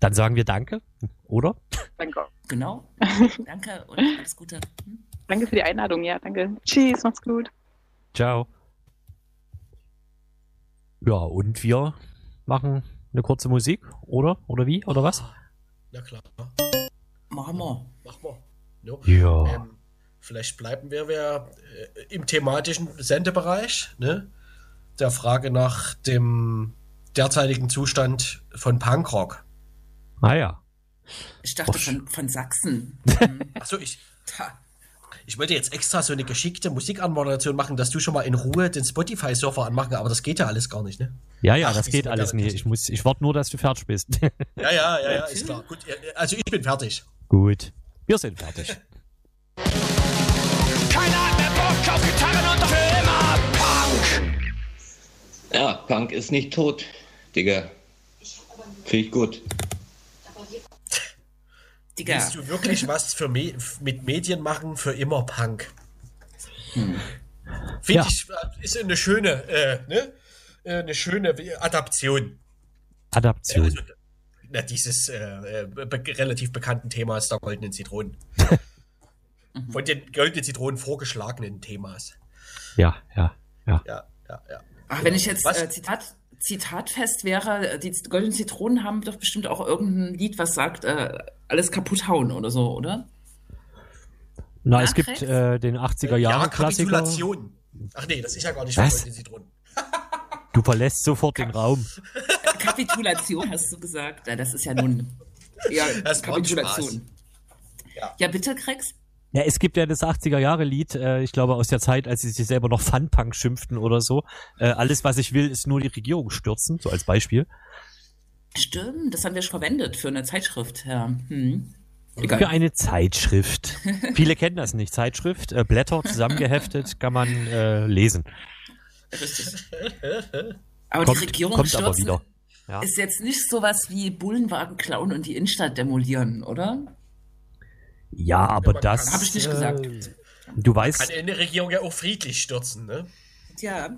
Dann sagen wir Danke, oder? Danke. Genau. Danke und alles Gute. Hm? Danke für die Einladung, ja, danke. Tschüss, macht's gut. Ciao. Ja, und wir machen eine kurze Musik, oder? Oder wie? Oder was? Na klar. Machen wir. Mach mal. No. Ja. Ähm, vielleicht bleiben wir, wir äh, im thematischen Sendebereich, ne? Der Frage nach dem derzeitigen Zustand von Punkrock. Ah ja. Ich dachte Och. von, von Sachsen. Achso, ich, Tja. Ich wollte jetzt extra so eine geschickte Musikanmoderation machen, dass du schon mal in Ruhe den Spotify-Surfer anmachen, aber das geht ja alles gar nicht, ne? Ja, ja, Ach, das geht alles nicht. Ich muss, ich warte nur, dass du fertig bist. Ja, ja, ja, ja, ist klar. Gut, ja, also ich bin fertig. Gut. Wir sind fertig. Keiner hat mehr Bock auf Gitarren und für immer Punk. Ja, Punk ist nicht tot, Digga. Finde ich gut. Digga. Willst du wirklich was für Me mit Medien machen für immer Punk? Finde Ja. ich, äh, ist eine schöne, äh, ne? Äh, Eine schöne Adaption. Adaption. Also, na, dieses äh, äh, be relativ bekannten Themas der goldenen Zitronen. Von den goldenen Zitronen vorgeschlagenen Themas. Ja, ja, ja. Ja, ja, ja. Ach, wenn ich jetzt äh, Zitat, zitatfest wäre, die goldenen Zitronen haben doch bestimmt auch irgendein Lied, was sagt, äh, alles kaputt hauen oder so, oder? Na, es Ja, gibt äh, den 80er ja, Jahre Klassiker. Kapitulation. Ach nee, das ist ja gar nicht von Was? goldenen Zitronen. Du verlässt sofort den Raum. Kapitulation hast du gesagt. Ja, das ist ja nun. Ja, Das Kapitulation. Ja. Ja, bitte, Krex? Ja, es gibt ja das 80er Jahre Lied, äh, ich glaube aus der Zeit, als sie sich selber noch Funpunk schimpften oder so. Äh, alles, was ich will, ist nur die Regierung stürzen, so als Beispiel. Stimmt, das haben wir schon verwendet für eine Zeitschrift. Ja. Hm. Für Egal. eine Zeitschrift. Viele kennen das nicht. Zeitschrift, äh, Blätter zusammengeheftet, kann man äh, lesen. Richtig. Aber Kommt, die Regierung kommt aber stürzen wieder. Ja. ist jetzt nicht sowas wie Bullenwagen klauen und die Innenstadt demolieren, oder? Ja, aber man das. kann- Hab ich nicht äh, gesagt. Du Kann weißt, eine Regierung ja auch friedlich stürzen, ne? Ja.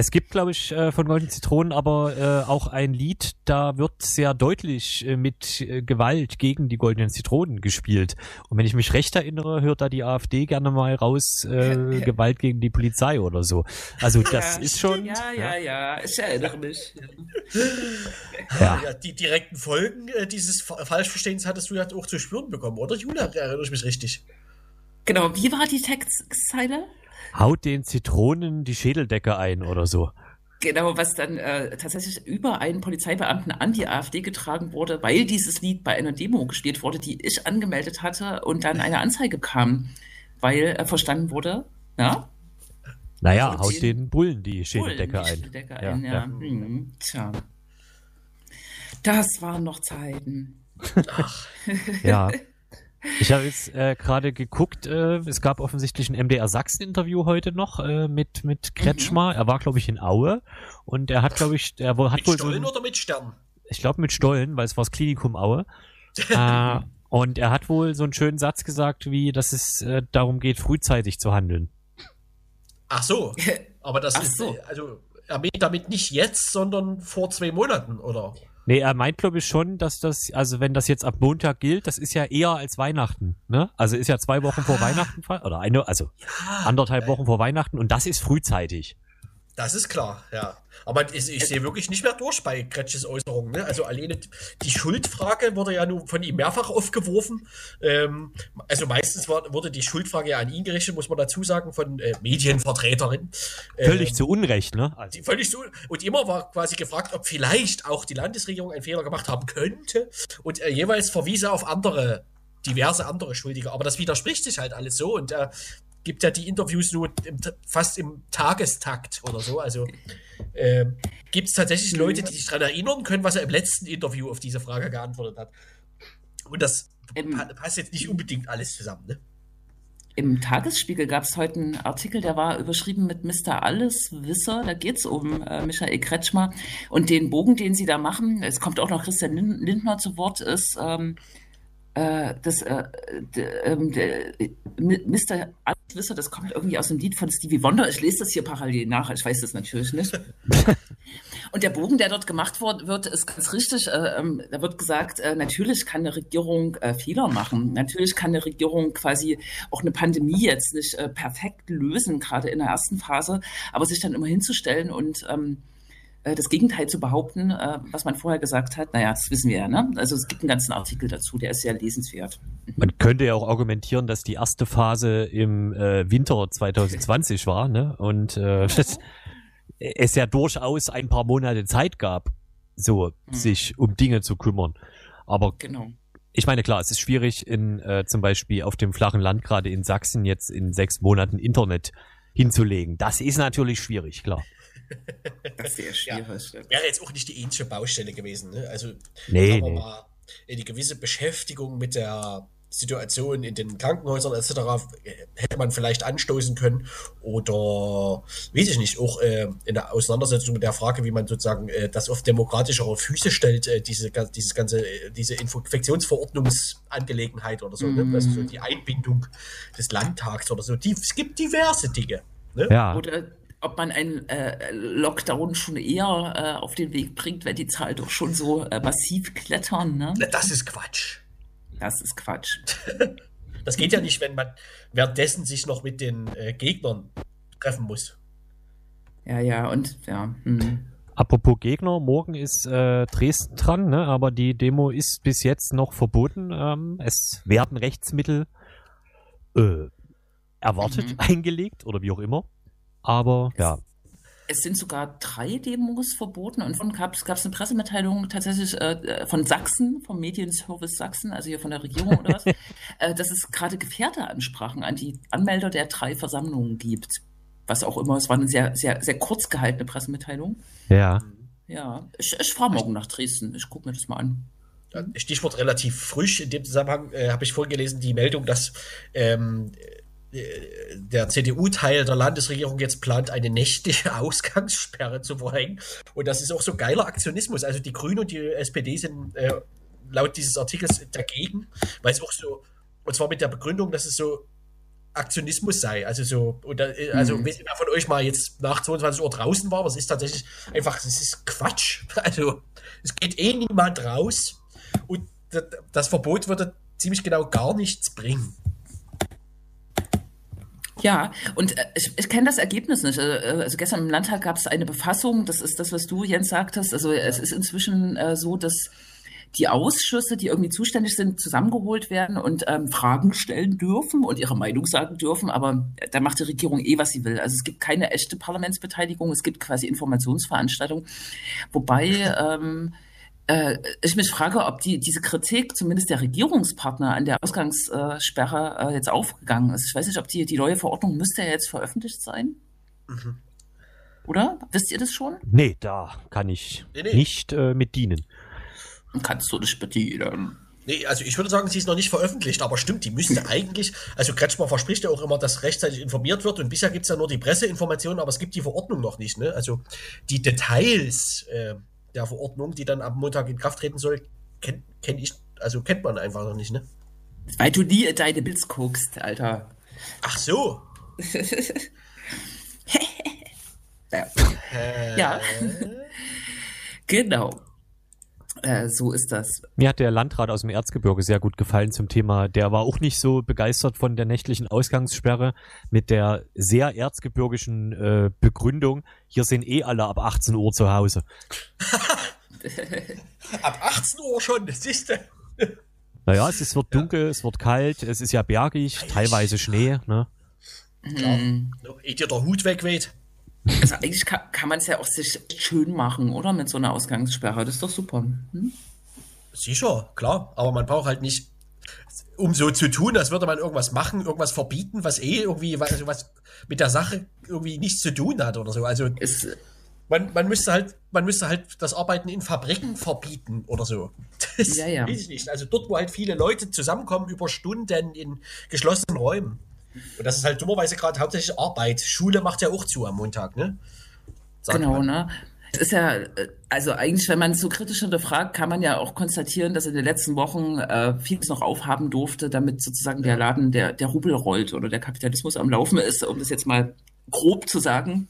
Es gibt, glaube ich, äh, von Golden Zitronen aber äh, auch ein Lied, da wird sehr deutlich äh, mit Gewalt gegen die Goldenen Zitronen gespielt. Und wenn ich mich recht erinnere, hört da die AfD gerne mal raus äh, Gewalt gegen die Polizei oder so. Also das ja, ist schon. Ja, ja, ja, ich erinnere mich. Ja. Ja, die direkten Folgen dieses Fa- Falschverstehens hattest du ja auch zu spüren bekommen, oder Juna? Erinnere ich mich richtig? Genau, wie war die Textzeile? Haut den Zitronen die Schädeldecke ein oder so. Genau, was dann äh, tatsächlich über einen Polizeibeamten an die AfD getragen wurde, weil dieses Lied bei einer Demo gespielt wurde, die ich angemeldet hatte und dann eine Anzeige kam, weil äh, verstanden wurde, ja, Naja, Also haut den- Bullen die Bullen, Schädeldecke die ein. Schädeldecke Ja, ein, ja. ja. Hm, tja. Das waren noch Zeiten. Ja. Ich habe jetzt äh, gerade geguckt, äh, es gab offensichtlich ein MDR Sachsen-Interview heute noch äh, mit, mit Kretschmer. Er war, glaube ich, in Aue und er hat, glaube ich, er hat Mit wohl so Stollen ein, oder mit Stern? ich glaube mit Stollen, weil es war das Klinikum Aue. äh, und er hat wohl so einen schönen Satz gesagt, wie, dass es äh, darum geht, frühzeitig zu handeln. Ach so. Aber das Ach ist, so. äh, also, er meint damit nicht jetzt, sondern vor zwei Monaten, oder? Nee, er meint, glaube ich, schon, dass das, also wenn das jetzt ab Montag gilt, das ist ja eher als Weihnachten, ne? Also ist ja zwei Wochen vor Weihnachten, fa- oder eine, also anderthalb Wochen vor Weihnachten und das ist frühzeitig. Das ist klar, ja. Aber ich, ich sehe wirklich nicht mehr durch bei Kretsches Äußerungen. Ne? Also alleine die Schuldfrage wurde ja nur von ihm mehrfach aufgeworfen. Ähm, also meistens war, wurde die Schuldfrage ja an ihn gerichtet, muss man dazu sagen, von äh, Medienvertreterinnen. Völlig Ähm, zu Unrecht, ne? Also, völlig so. Und immer war quasi gefragt, ob vielleicht auch die Landesregierung einen Fehler gemacht haben könnte. Und äh, jeweils verwies er auf andere, diverse andere Schuldige. Aber das widerspricht sich halt alles so. Und er gibt ja die Interviews nur im, fast im Tagestakt oder so. Also ähm, gibt es tatsächlich Leute, die sich daran erinnern können, was er im letzten Interview auf diese Frage geantwortet hat. Und das pa passt jetzt nicht unbedingt alles zusammen. Ne? Im Tagesspiegel gab es heute einen Artikel, der war überschrieben mit Mr. Alleswisser. Da geht es um äh, Michael Kretschmer und den Bogen, den sie da machen. Es kommt auch noch Christian Lindner zu Wort, ist ähm, äh, das äh, ähm, Mr. Alleswisser, das kommt irgendwie aus dem Lied von Stevie Wonder. Ich lese das hier parallel nach, ich weiß das natürlich nicht. Und der Bogen, der dort gemacht wird, ist ganz richtig. Äh, ähm, da wird gesagt, äh, natürlich kann eine Regierung Fehler machen. Natürlich kann eine Regierung quasi auch eine Pandemie jetzt nicht perfekt lösen, gerade in der ersten Phase, aber sich dann immer hinzustellen und ähm, äh, das Gegenteil zu behaupten, äh, was man vorher gesagt hat, naja, das wissen wir ja. Ne? Also es gibt einen ganzen Artikel dazu, der ist sehr lesenswert. Man könnte ja auch argumentieren, dass die erste Phase im äh, Winter 2020 war, ne? Und äh, es ja durchaus ein paar Monate Zeit gab, so mhm. sich um Dinge zu kümmern. Aber genau. ich meine, klar, es ist schwierig, in äh, zum Beispiel auf dem flachen Land, gerade in Sachsen, jetzt in sechs Monaten Internet hinzulegen. Das ist natürlich schwierig, klar. Das ist sehr schwierig. Ja, wäre jetzt auch nicht die ähnliche Baustelle gewesen. Ne? Also, nee, nee. mal, eine gewisse Beschäftigung mit der Situation in den Krankenhäusern etc. hätte man vielleicht anstoßen können oder weiß ich nicht, auch äh, in der Auseinandersetzung mit der Frage, wie man sozusagen äh, das auf demokratischere Füße stellt, äh, diese, dieses ganze, äh, diese Infektionsverordnungsangelegenheit oder so, mm. ne? Mhm. also so die Einbindung des Landtags oder so. Die, es gibt diverse Dinge. Ne? Ja. Oder ob man einen äh, Lockdown schon eher äh, auf den Weg bringt, wenn die Zahlen doch schon so äh, massiv klettern. Ne? Das ist Quatsch. Das ist Quatsch. das geht ja nicht, wenn man währenddessen sich noch mit den äh, Gegnern treffen muss. Ja, ja, und ja. Hm. Apropos Gegner, morgen ist äh, Dresden dran, ne? aber die Demo ist bis jetzt noch verboten. Ähm, es werden Rechtsmittel äh, erwartet, mhm. eingelegt oder wie auch immer. Aber ja, es sind sogar drei Demos verboten und von gab es eine Pressemitteilung tatsächlich äh, von Sachsen, vom Medienservice Sachsen, also hier von der Regierung oder was, äh, dass es gerade Gefährderansprachen an die Anmelder der drei Versammlungen gibt. Was auch immer, es war eine sehr, sehr, sehr kurz gehaltene Pressemitteilung. Ja. Ja, ich, ich fahre morgen nach Dresden. Ich gucke mir das mal an. Stichwort relativ frisch. In dem Zusammenhang äh, habe ich vorgelesen die Meldung, dass ähm, der CDU-Teil der Landesregierung jetzt plant, eine nächtliche Ausgangssperre zu verhängen. Und das ist auch so geiler Aktionismus. Also die Grünen und die SPD sind äh, laut dieses Artikels dagegen, weil es auch so, und zwar mit der Begründung, dass es so Aktionismus sei. Also so, und da, also mhm. wer von euch mal jetzt nach 22 Uhr draußen war, was ist tatsächlich einfach, es ist Quatsch. Also es geht eh niemand raus und das Verbot würde ziemlich genau gar nichts bringen. Ja, und äh, ich, ich kenne das Ergebnis nicht. Also, äh, also gestern im Landtag gab es eine Befassung, das ist das, was du, Jens, sagtest. Also es ist inzwischen äh, so, dass die Ausschüsse, die irgendwie zuständig sind, zusammengeholt werden und ähm, Fragen stellen dürfen und ihre Meinung sagen dürfen. Aber da macht die Regierung eh, was sie will. Also es gibt keine echte Parlamentsbeteiligung, es gibt quasi Informationsveranstaltungen. Wobei ähm, äh, ich mich frage, ob die, diese Kritik zumindest der Regierungspartner an der Ausgangssperre äh, jetzt aufgegangen ist. Ich weiß nicht, ob die, die neue Verordnung müsste ja jetzt veröffentlicht sein. Mhm. Oder? Wisst ihr das schon? Nee, da kann ich nee, nee. nicht äh, mit dienen. Kannst du nicht bedienen. Nee, also ich würde sagen, sie ist noch nicht veröffentlicht, aber stimmt, die müsste eigentlich, also Kretschmer verspricht ja auch immer, dass rechtzeitig informiert wird und bisher gibt es ja nur die Presseinformationen, aber es gibt die Verordnung noch nicht. Ne? Also die Details äh, der Verordnung, die dann am Montag in Kraft treten soll, kennt kenn ich, also kennt man einfach noch nicht, ne? Weil du nie deine Bits guckst, Alter. Ach so. ja. Äh. ja. genau. Äh, so ist das. Mir hat der Landrat aus dem Erzgebirge sehr gut gefallen zum Thema. Der war auch nicht so begeistert von der nächtlichen Ausgangssperre mit der sehr erzgebirgischen äh, Begründung. Hier sind eh alle ab 18 Uhr zu Hause. ab 18 Uhr schon, das ist der. Naja, es, ist, wird dunkel, ja. es wird kalt, es ist ja bergig, teilweise Schnee. Ne? Klar. Mhm. Ehe dir der Hut wegweht. Also eigentlich kann, kann man es ja auch sich schön machen, oder? Mit so einer Ausgangssperre. Das ist doch super. Hm? Sicher, klar. Aber man braucht halt nicht, um so zu tun, als würde man irgendwas machen, irgendwas verbieten, was eh irgendwie was, was mit der Sache irgendwie nichts zu tun hat oder so. Also es, man, man müsste halt, man müsste halt das Arbeiten in Fabriken verbieten oder so. Das ja, ja. weiß ich nicht. Also dort, wo halt viele Leute zusammenkommen über Stunden in geschlossenen Räumen. Und das ist halt dummerweise gerade hauptsächlich Arbeit. Schule macht ja auch zu am Montag, ne? Sagt Genau, man. ne? Es ist ja, äh, also eigentlich, wenn man es so kritisch hinterfragt, kann man ja auch konstatieren, dass in den letzten Wochen äh, vieles noch aufhaben durfte, damit sozusagen der Laden, der, der Rubel rollt oder der Kapitalismus am Laufen ist, um das jetzt mal grob zu sagen.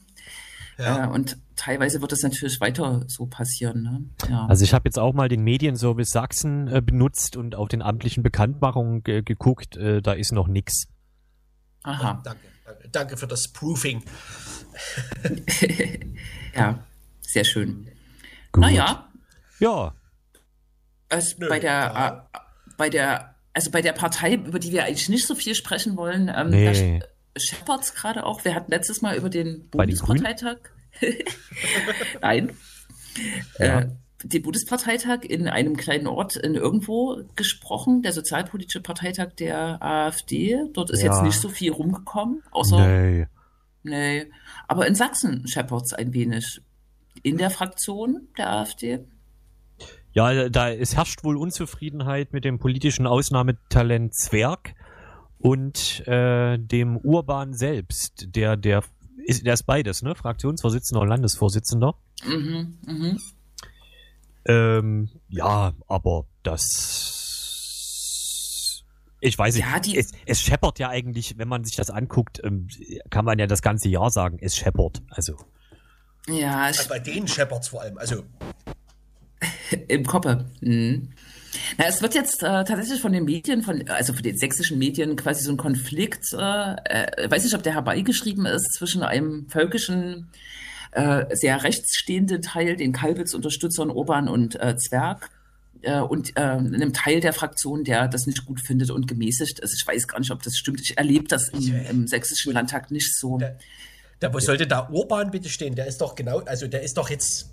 Ja. Äh, und teilweise wird das natürlich weiter so passieren. Ne? Ja. Also ich habe jetzt auch mal den Medienservice Sachsen äh, benutzt und auf den amtlichen Bekanntmachungen ge geguckt. Äh, da ist noch nix. Aha. Danke, danke, danke für das Proofing. ja, sehr schön. Gut. Naja, Ja, also Nö, bei der, ja. äh, bei der, also bei der Partei, über die wir eigentlich nicht so viel sprechen wollen, ähm, Nee. da scheppert's gerade auch. Wir hatten letztes Mal über den? Bundesparteitag. Nein. Ja. Äh, den Bundesparteitag in einem kleinen Ort in irgendwo gesprochen, der sozialpolitische Parteitag der AfD. Dort ist Ja. jetzt nicht so viel rumgekommen, außer nee. nee. Aber in Sachsen scheppert's ein wenig. In der Fraktion der AfD. Ja, da es herrscht wohl Unzufriedenheit mit dem politischen Ausnahmetalent Zwerg und äh, dem Urban selbst, der der ist, der ist beides, ne? Fraktionsvorsitzender und Landesvorsitzender. Mhm, mhm. Ähm, ja, aber das. Ich weiß nicht. Ja, die- es, es scheppert ja eigentlich, wenn man sich das anguckt, ähm, kann man ja das ganze Jahr sagen, es scheppert. Also. Ja, Also bei den Shepherds vor allem. Also, Im Koppe. Mhm. Na, es wird jetzt äh, tatsächlich von den Medien, von, also von den sächsischen Medien quasi so ein Konflikt, äh, äh, weiß nicht, ob der herbeigeschrieben ist, zwischen einem völkischen, äh, sehr rechtsstehenden Teil, den Kalbitz-Unterstützern Urban und äh, Zwerg, äh, und äh, einem Teil der Fraktion, der das nicht gut findet und gemäßigt ist. Ich weiß gar nicht, ob das stimmt. Ich erlebe das im, im sächsischen Landtag nicht so. Der- da wo sollte da Urban bitte stehen? Der ist doch genau, also der ist doch jetzt.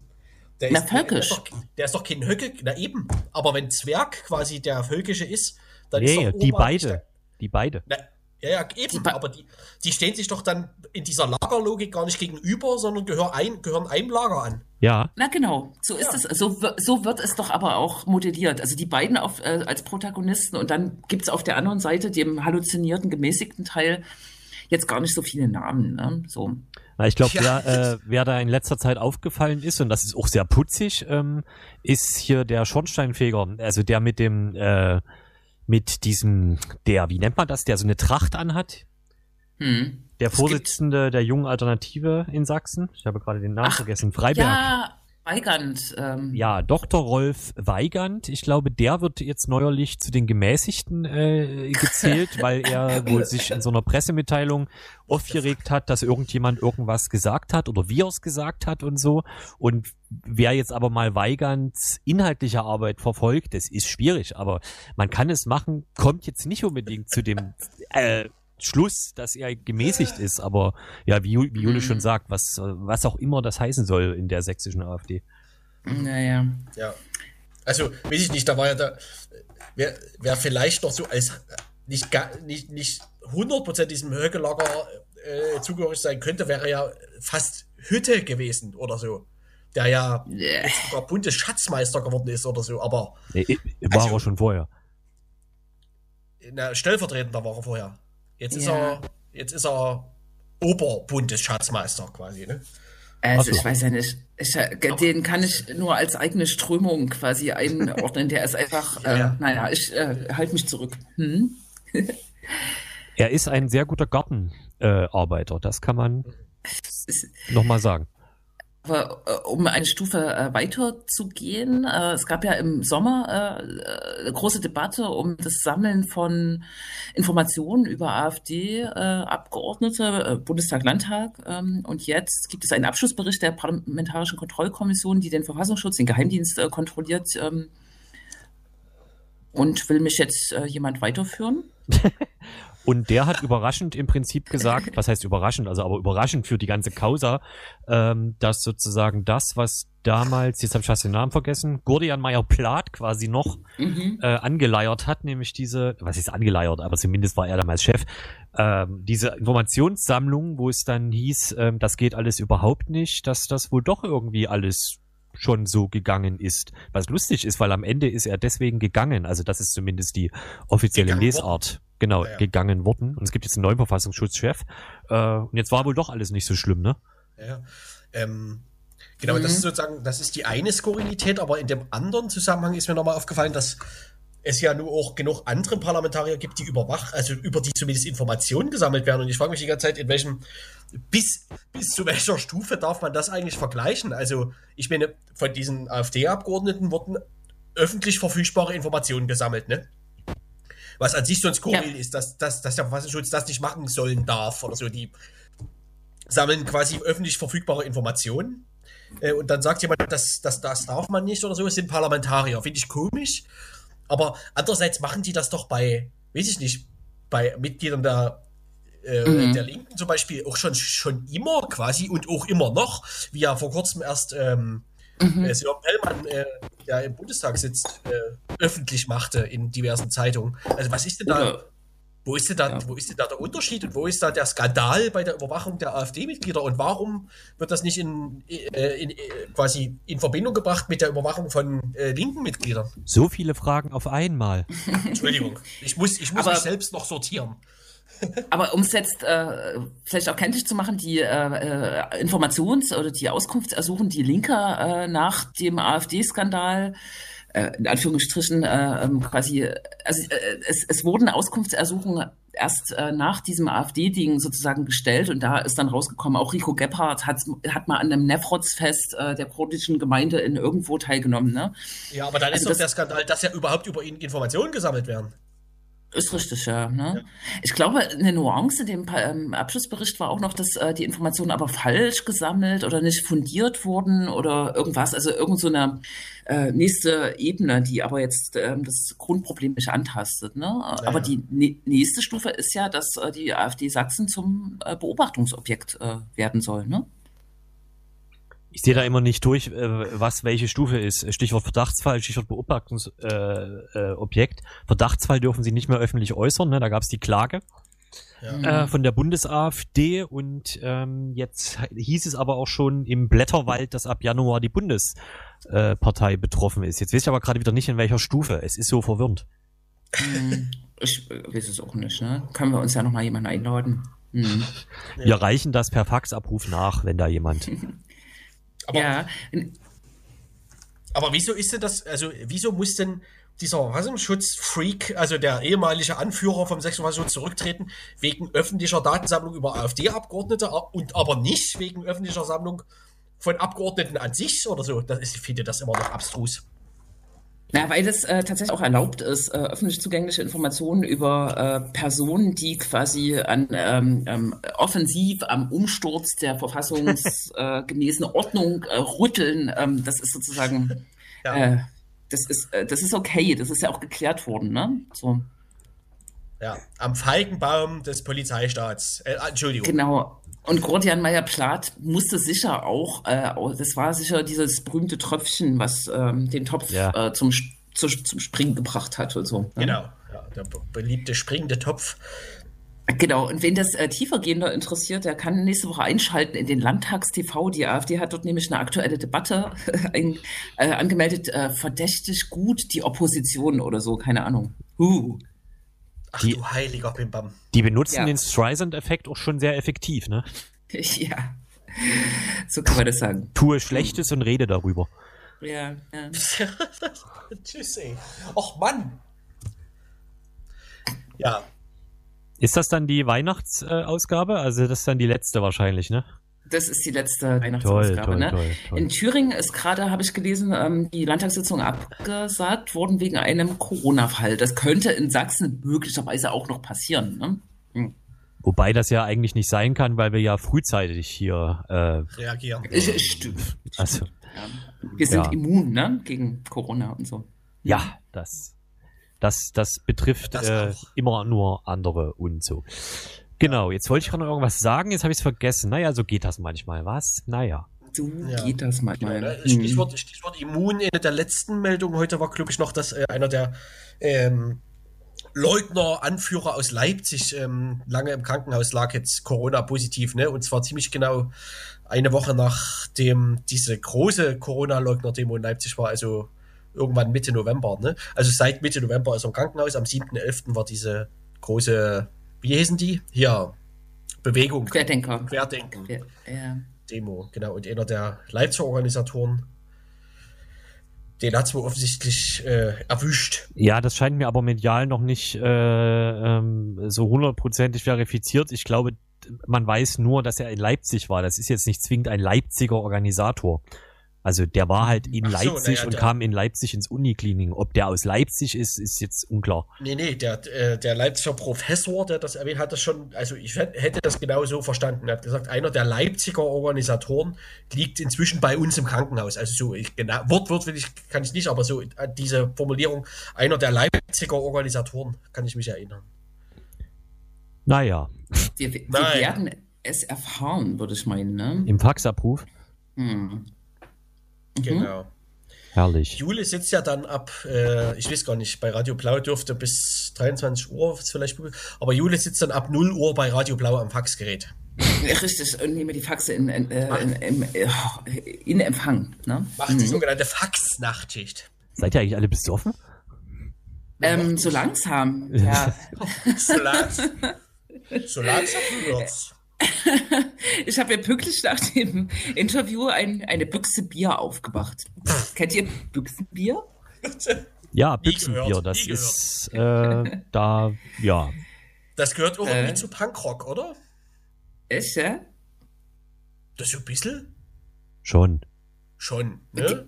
Der Na, ist, der, völkisch. ist doch, der ist doch kein Höcke, na eben. Aber wenn Zwerg quasi der Völkische ist, dann ist Nee, doch die Urban nicht beide. der- Die beide. Na, ja, ja, eben, Die aber die, die stehen sich doch dann in dieser Lagerlogik gar nicht gegenüber, sondern gehören, ein, gehören einem Lager an. Ja. Na genau, so ist es. So, so wird es doch aber auch modelliert. Also die beiden auf, äh, als Protagonisten und dann gibt's auf der anderen Seite, dem halluzinierten, gemäßigten Teil, jetzt gar nicht so viele Namen. Ne? So. Na, ich glaube, Ja. wer, äh, wer da in letzter Zeit aufgefallen ist, und das ist auch sehr putzig, ähm, ist hier der Schornsteinfeger, also der mit dem, äh, mit diesem, der, wie nennt man das, der so eine Tracht anhat? Hm. Der Vorsitzende der jungen Alternative in Sachsen. Ich habe gerade den Namen Ach, vergessen. Freiberg. Ja, Weigand. Ähm, Ja, Dr. Rolf Weigand, ich glaube, der wird jetzt neuerlich zu den Gemäßigten äh, gezählt, weil er wohl sich in so einer Pressemitteilung aufgeregt hat, dass irgendjemand irgendwas gesagt hat oder wie er es gesagt hat und so. Und wer jetzt aber mal Weigands inhaltliche Arbeit verfolgt, das ist schwierig, aber man kann es machen, kommt jetzt nicht unbedingt zu dem äh, Schluss, dass er gemäßigt ist, aber ja, wie, wie Jule Mhm. schon sagt, was, äh, was auch immer das heißen soll in der sächsischen AfD. Naja. Ja. Also, weiß ich nicht, da war ja da, wer, wer vielleicht noch so als nicht, ga- nicht, nicht 100% diesem Högelager äh, zugehörig sein könnte, wäre ja fast Hütte gewesen oder so. Der ja Äh, jetzt sogar Bundesschatzmeister geworden ist oder so, aber Nee, äh, war Also- er schon vorher. na, stellvertretender war er vorher. Jetzt ist Ja. er, jetzt ist er Oberbundesschatzmeister quasi, ne? Also ich weiß ja nicht. Ich, den kann ich nur als eigene Strömung quasi einordnen. Der ist einfach, Ja, äh, ja. naja, ich äh, halte mich zurück. Hm? Er ist ein sehr guter Gartenarbeiter, äh, das kann man Ist, nochmal sagen. Aber äh, um eine Stufe äh, weiter äh, es gab ja im Sommer äh, äh, große Debatte um das Sammeln von Informationen über AfD-Abgeordnete, äh, Bundestag, Landtag. Ähm, und jetzt gibt es einen Abschlussbericht der Parlamentarischen Kontrollkommission, die den Verfassungsschutz, den Geheimdienst äh, kontrolliert. Ähm, und will mich jetzt äh, jemand weiterführen? Und der hat überraschend im Prinzip gesagt, was heißt überraschend, also aber überraschend für die ganze Causa, ähm, dass sozusagen das, was damals, jetzt habe ich fast den Namen vergessen, Gordian Meyer-Plath quasi noch Mhm. äh, angeleiert hat, nämlich diese, was ist angeleiert, aber zumindest war er damals Chef, ähm, diese Informationssammlung, wo es dann hieß, ähm, das geht alles überhaupt nicht, dass das wohl doch irgendwie alles schon so gegangen ist. Was lustig ist, weil am Ende ist er deswegen gegangen. Also das ist zumindest die offizielle Lesart. Genau, Ja, ja. gegangen worden. Und es gibt jetzt einen neuen Verfassungsschutzchef. Äh, und jetzt war wohl doch alles nicht so schlimm, ne? Ja. Ähm, genau, das ist sozusagen, das ist die eine Skurrilität, aber in dem anderen Zusammenhang ist mir nochmal aufgefallen, dass es ja nur auch genug andere Parlamentarier gibt, die überwacht, also über die zumindest Informationen gesammelt werden. Und ich frage mich die ganze Zeit, in welchem, bis, bis zu welcher Stufe darf man das eigentlich vergleichen? Also, ich meine, von diesen AfD-Abgeordneten wurden öffentlich verfügbare Informationen gesammelt, ne? Was an sich so ein Skurril ist, dass, dass, dass der Verfassungsschutz das nicht machen sollen darf oder so. Die sammeln quasi öffentlich verfügbare Informationen. Äh, und dann sagt jemand, das, das, das darf man nicht oder so. Es sind Parlamentarier. Finde ich komisch. Aber andererseits machen die das doch bei, weiß ich nicht, bei Mitgliedern der, äh, Mhm. der Linken zum Beispiel auch schon, schon immer quasi und auch immer noch, wie ja vor kurzem erst ähm, Mhm. äh, Sören Pellmann, äh, der im Bundestag sitzt, äh, öffentlich machte in diversen Zeitungen. Also was ist denn da, Oder- wo ist denn da, Ja. wo ist denn da der Unterschied und wo ist da der Skandal bei der Überwachung der AfD-Mitglieder und warum wird das nicht in, äh, in, äh, quasi in Verbindung gebracht mit der Überwachung von äh, linken Mitgliedern? So viele Fragen auf einmal. Entschuldigung, ich muss, ich muss Aber- mich selbst noch sortieren. Aber um es jetzt äh, vielleicht auch kenntlich zu machen, die äh, äh, Informations- oder die Auskunftsersuchen, die Linke äh, nach dem AfD-Skandal, äh, in Anführungsstrichen äh, ähm, quasi, also äh, es, es wurden Auskunftsersuchen erst äh, nach diesem AfD-Ding sozusagen gestellt und da ist dann rausgekommen, auch Rico Gebhardt hat, hat mal an einem Nefroz-Fest äh, der kurdischen Gemeinde in irgendwo teilgenommen, ne? Ja, aber dann Also ist doch der Skandal, dass ja überhaupt über ihn Informationen gesammelt werden. Ist richtig, ja. Ne? Ich glaube, eine Nuance in dem ähm, Abschlussbericht war auch noch, dass äh, die Informationen aber falsch gesammelt oder nicht fundiert wurden oder irgendwas. Also irgend so eine äh, nächste Ebene, die aber jetzt ähm, das Grundproblem nicht antastet. Ne? Aber die nä- nächste Stufe ist ja, dass äh, die AfD Sachsen zum äh, Beobachtungsobjekt äh, werden soll. Ne? Ich sehe da immer nicht durch, äh, was welche Stufe ist. Stichwort Verdachtsfall, Stichwort Beobachtungsobjekt. Äh, äh. Verdachtsfall dürfen sie nicht mehr öffentlich äußern. Ne? Da gab es die Klage Ja. äh, von der Bundes-AfD und ähm, jetzt hieß es aber auch schon im Blätterwald, dass ab Januar die Bundespartei äh, Partei betroffen ist. Jetzt weiß ich aber gerade wieder nicht, in welcher Stufe. Es ist so verwirrend. Hm, Ich weiß es auch nicht. Ne? Können wir uns ja noch mal jemanden einladen? Hm. Wir reichen das per Faxabruf nach, wenn da jemand. Aber, Ja, aber wieso ist denn das, also wieso muss denn dieser Verfassungsschutzfreak, also der ehemalige Anführer vom Sexualverfassungsschutz zurücktreten, wegen öffentlicher Datensammlung über AfD-Abgeordnete und aber nicht wegen öffentlicher Sammlung von Abgeordneten an sich oder so? Das ist, ich finde das immer noch abstrus. Na, weil es äh, tatsächlich auch erlaubt ist, äh, öffentlich zugängliche Informationen über äh, Personen, die quasi an ähm, ähm, offensiv am Umsturz der verfassungsgemäßen Ordnung äh, rütteln. Ähm, das ist sozusagen, Ja. äh, das ist, äh, das ist okay. Das ist ja auch geklärt worden, ne? So Ja, am Feigenbaum des Polizeistaats. Äh, Entschuldigung. genau. Und Gordian Meyer-Plath musste sicher auch, äh, das war sicher dieses berühmte Tröpfchen, was ähm, den Topf Ja. äh, zum, zu, zum Springen gebracht hat und so. Ne? Genau. Ja, der be- beliebte springende Topf. Genau, und wen das äh, tiefergehender interessiert, der kann nächste Woche einschalten in den Landtagstv. Die AfD hat dort nämlich eine aktuelle Debatte ein, äh, angemeldet, äh, verdächtig gut die Opposition oder so, keine Ahnung. Huh. Ach Die- du heiliger Bimbam. Die benutzen Ja. den Streisand-Effekt auch schon sehr effektiv, ne? Ja, so kann man das sagen. Tue Schlechtes und rede darüber. Ja, ja. Tschüss, ey. Och Mann. Ja, Ist das dann die Weihnachtsausgabe? also das ist dann die letzte wahrscheinlich, ne? Das ist die letzte Weihnachtsausgabe. toll, ne? toll, toll. In Thüringen ist gerade, habe ich gelesen, ähm, die Landtagssitzung abgesagt worden wegen einem Corona-Fall. Das könnte in Sachsen möglicherweise auch noch passieren. Ne? Hm. Wobei das ja eigentlich nicht sein kann, weil wir ja frühzeitig hier, reagieren. Ich- Stimmt. äh, also Ja. Wir sind Ja. immun ne? gegen Corona und so. ja, das, das, das betrifft Das äh, immer nur andere und so. Genau, jetzt wollte ich gerade noch irgendwas sagen, jetzt habe ich es vergessen. Naja, so geht das manchmal, was? Naja. So Ja. geht das manchmal. Ja, ne? Stichwort, Stichwort Immun. Eine der letzten Meldungen heute war, glaube ich, noch, dass äh, einer der ähm, Leugner, Anführer aus Leipzig ähm, lange im Krankenhaus lag, jetzt Corona-positiv, ne? Und zwar ziemlich genau eine Woche nachdem diese große Corona-Leugner-Demo in Leipzig war, also irgendwann Mitte November, ne? Also seit Mitte November ist er im Krankenhaus, am 7.11. war diese große, wie hießen die? Hier, Bewegung. Querdenker. Querdenken. Ja, ja. Demo, genau. Und einer der Leipziger Organisatoren, den hat es wohl offensichtlich äh, erwischt. Ja, das scheint mir aber medial noch nicht äh, ähm, so hundertprozentig verifiziert. Ich glaube, man weiß nur, dass er in Leipzig war. Das ist jetzt nicht zwingend ein Leipziger Organisator. Also der war halt in Ach so, Leipzig naja, und kam in Leipzig ins Uniklinik. Ob der aus Leipzig ist, ist jetzt unklar. Nee, nee, der, äh, der Leipziger Professor, der das erwähnt hat, das schon, also ich hätt- hätte das genau so verstanden. Er hat gesagt, einer der Leipziger Organisatoren liegt inzwischen bei uns im Krankenhaus. Also so, ich, genau, wortwörtlich kann ich nicht, aber so an diese Formulierung, einer der Leipziger Organisatoren, kann ich mich erinnern. Naja, Wir, wir Nein. werden es erfahren, würde ich meinen. Ne? im Faxabruf. Hm. Genau. Herrlich. Jule sitzt ja dann ab, äh, ich weiß gar nicht, bei Radio Blau dürfte bis 23 Uhr vielleicht, aber Jule sitzt dann ab 0 Uhr bei Radio Blau am Faxgerät. Richtig, und nehme die Faxe in, in, äh, in, in, äh, in Empfang. Ne? Macht die sogenannte Fax-Nachtschicht. Seid ihr eigentlich alle besoffen? Ähm, so langsam. Ja. So langsam. so langsam wird's. Ich habe ja pünktlich nach dem Interview ein, eine Büchse Bier aufgemacht. Kennt ihr Büchsenbier? Ja, Büchsenbier, das ist äh, da, ja. Das gehört irgendwie Äh. zu Punkrock, oder? Echt, ja? Das so ein bisschen? Schon. Schon, ne?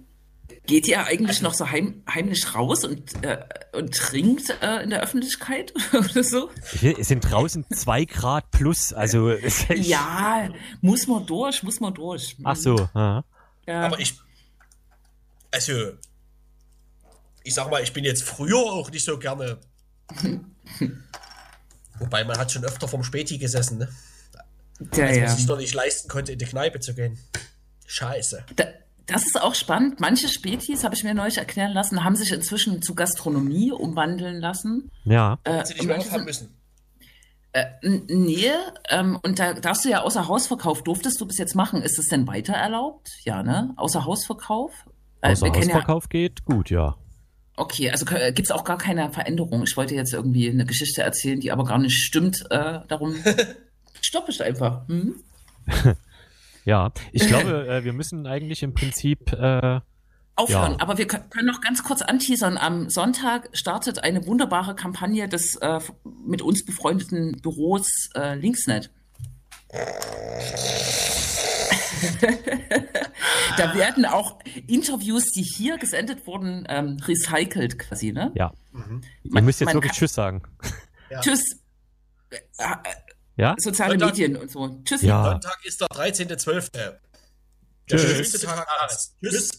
Geht ihr eigentlich noch so heim, heimlich raus und, äh, und trinkt äh, in der Öffentlichkeit oder so? Es sind draußen zwei Grad plus, also Ja, muss man durch, muss man durch. Ach so. Ja. Aber ich. Also. Ich sag mal, ich bin jetzt früher auch nicht so gerne. Wobei man hat schon öfter vom Späti gesessen, ne? ja, Als man ja. sich noch nicht leisten konnte, in die Kneipe zu gehen. Scheiße. Da, das ist auch spannend. Manche Spätis, habe ich mir neulich erklären lassen, haben sich inzwischen zu Gastronomie umwandeln lassen. Ja. Äh, Sie nicht manche müssen. Äh, nee, ähm, und da darfst du ja außer Hausverkauf, durftest du bis jetzt machen. Ist es denn weiter erlaubt? Ja, ne? Außer Hausverkauf? Äh, Außer kennen ja, Hausverkauf geht, gut, ja. okay, also äh, gibt's auch gar keine Veränderung. Ich wollte jetzt irgendwie eine Geschichte erzählen, die aber gar nicht stimmt. Äh, darum stoppe ich einfach. Hm? Ja, ich glaube, äh, wir müssen eigentlich im Prinzip, äh, Aufhören, Ja. aber wir können noch ganz kurz anteasern. Am Sonntag startet eine wunderbare Kampagne des äh, mit uns befreundeten Büros äh, Linksnet. da werden auch Interviews, die hier gesendet wurden, ähm, recycelt quasi, ne? ja. Mhm. Ihr Man- müsst jetzt man wirklich kann- Tschüss sagen. Ja. Tschüss. Ja? soziale Sonntag- Medien und so. Tschüss. Ja. Sonntag ist der 13.12. Der Tschüss. schönste Tag alles. Tschüss.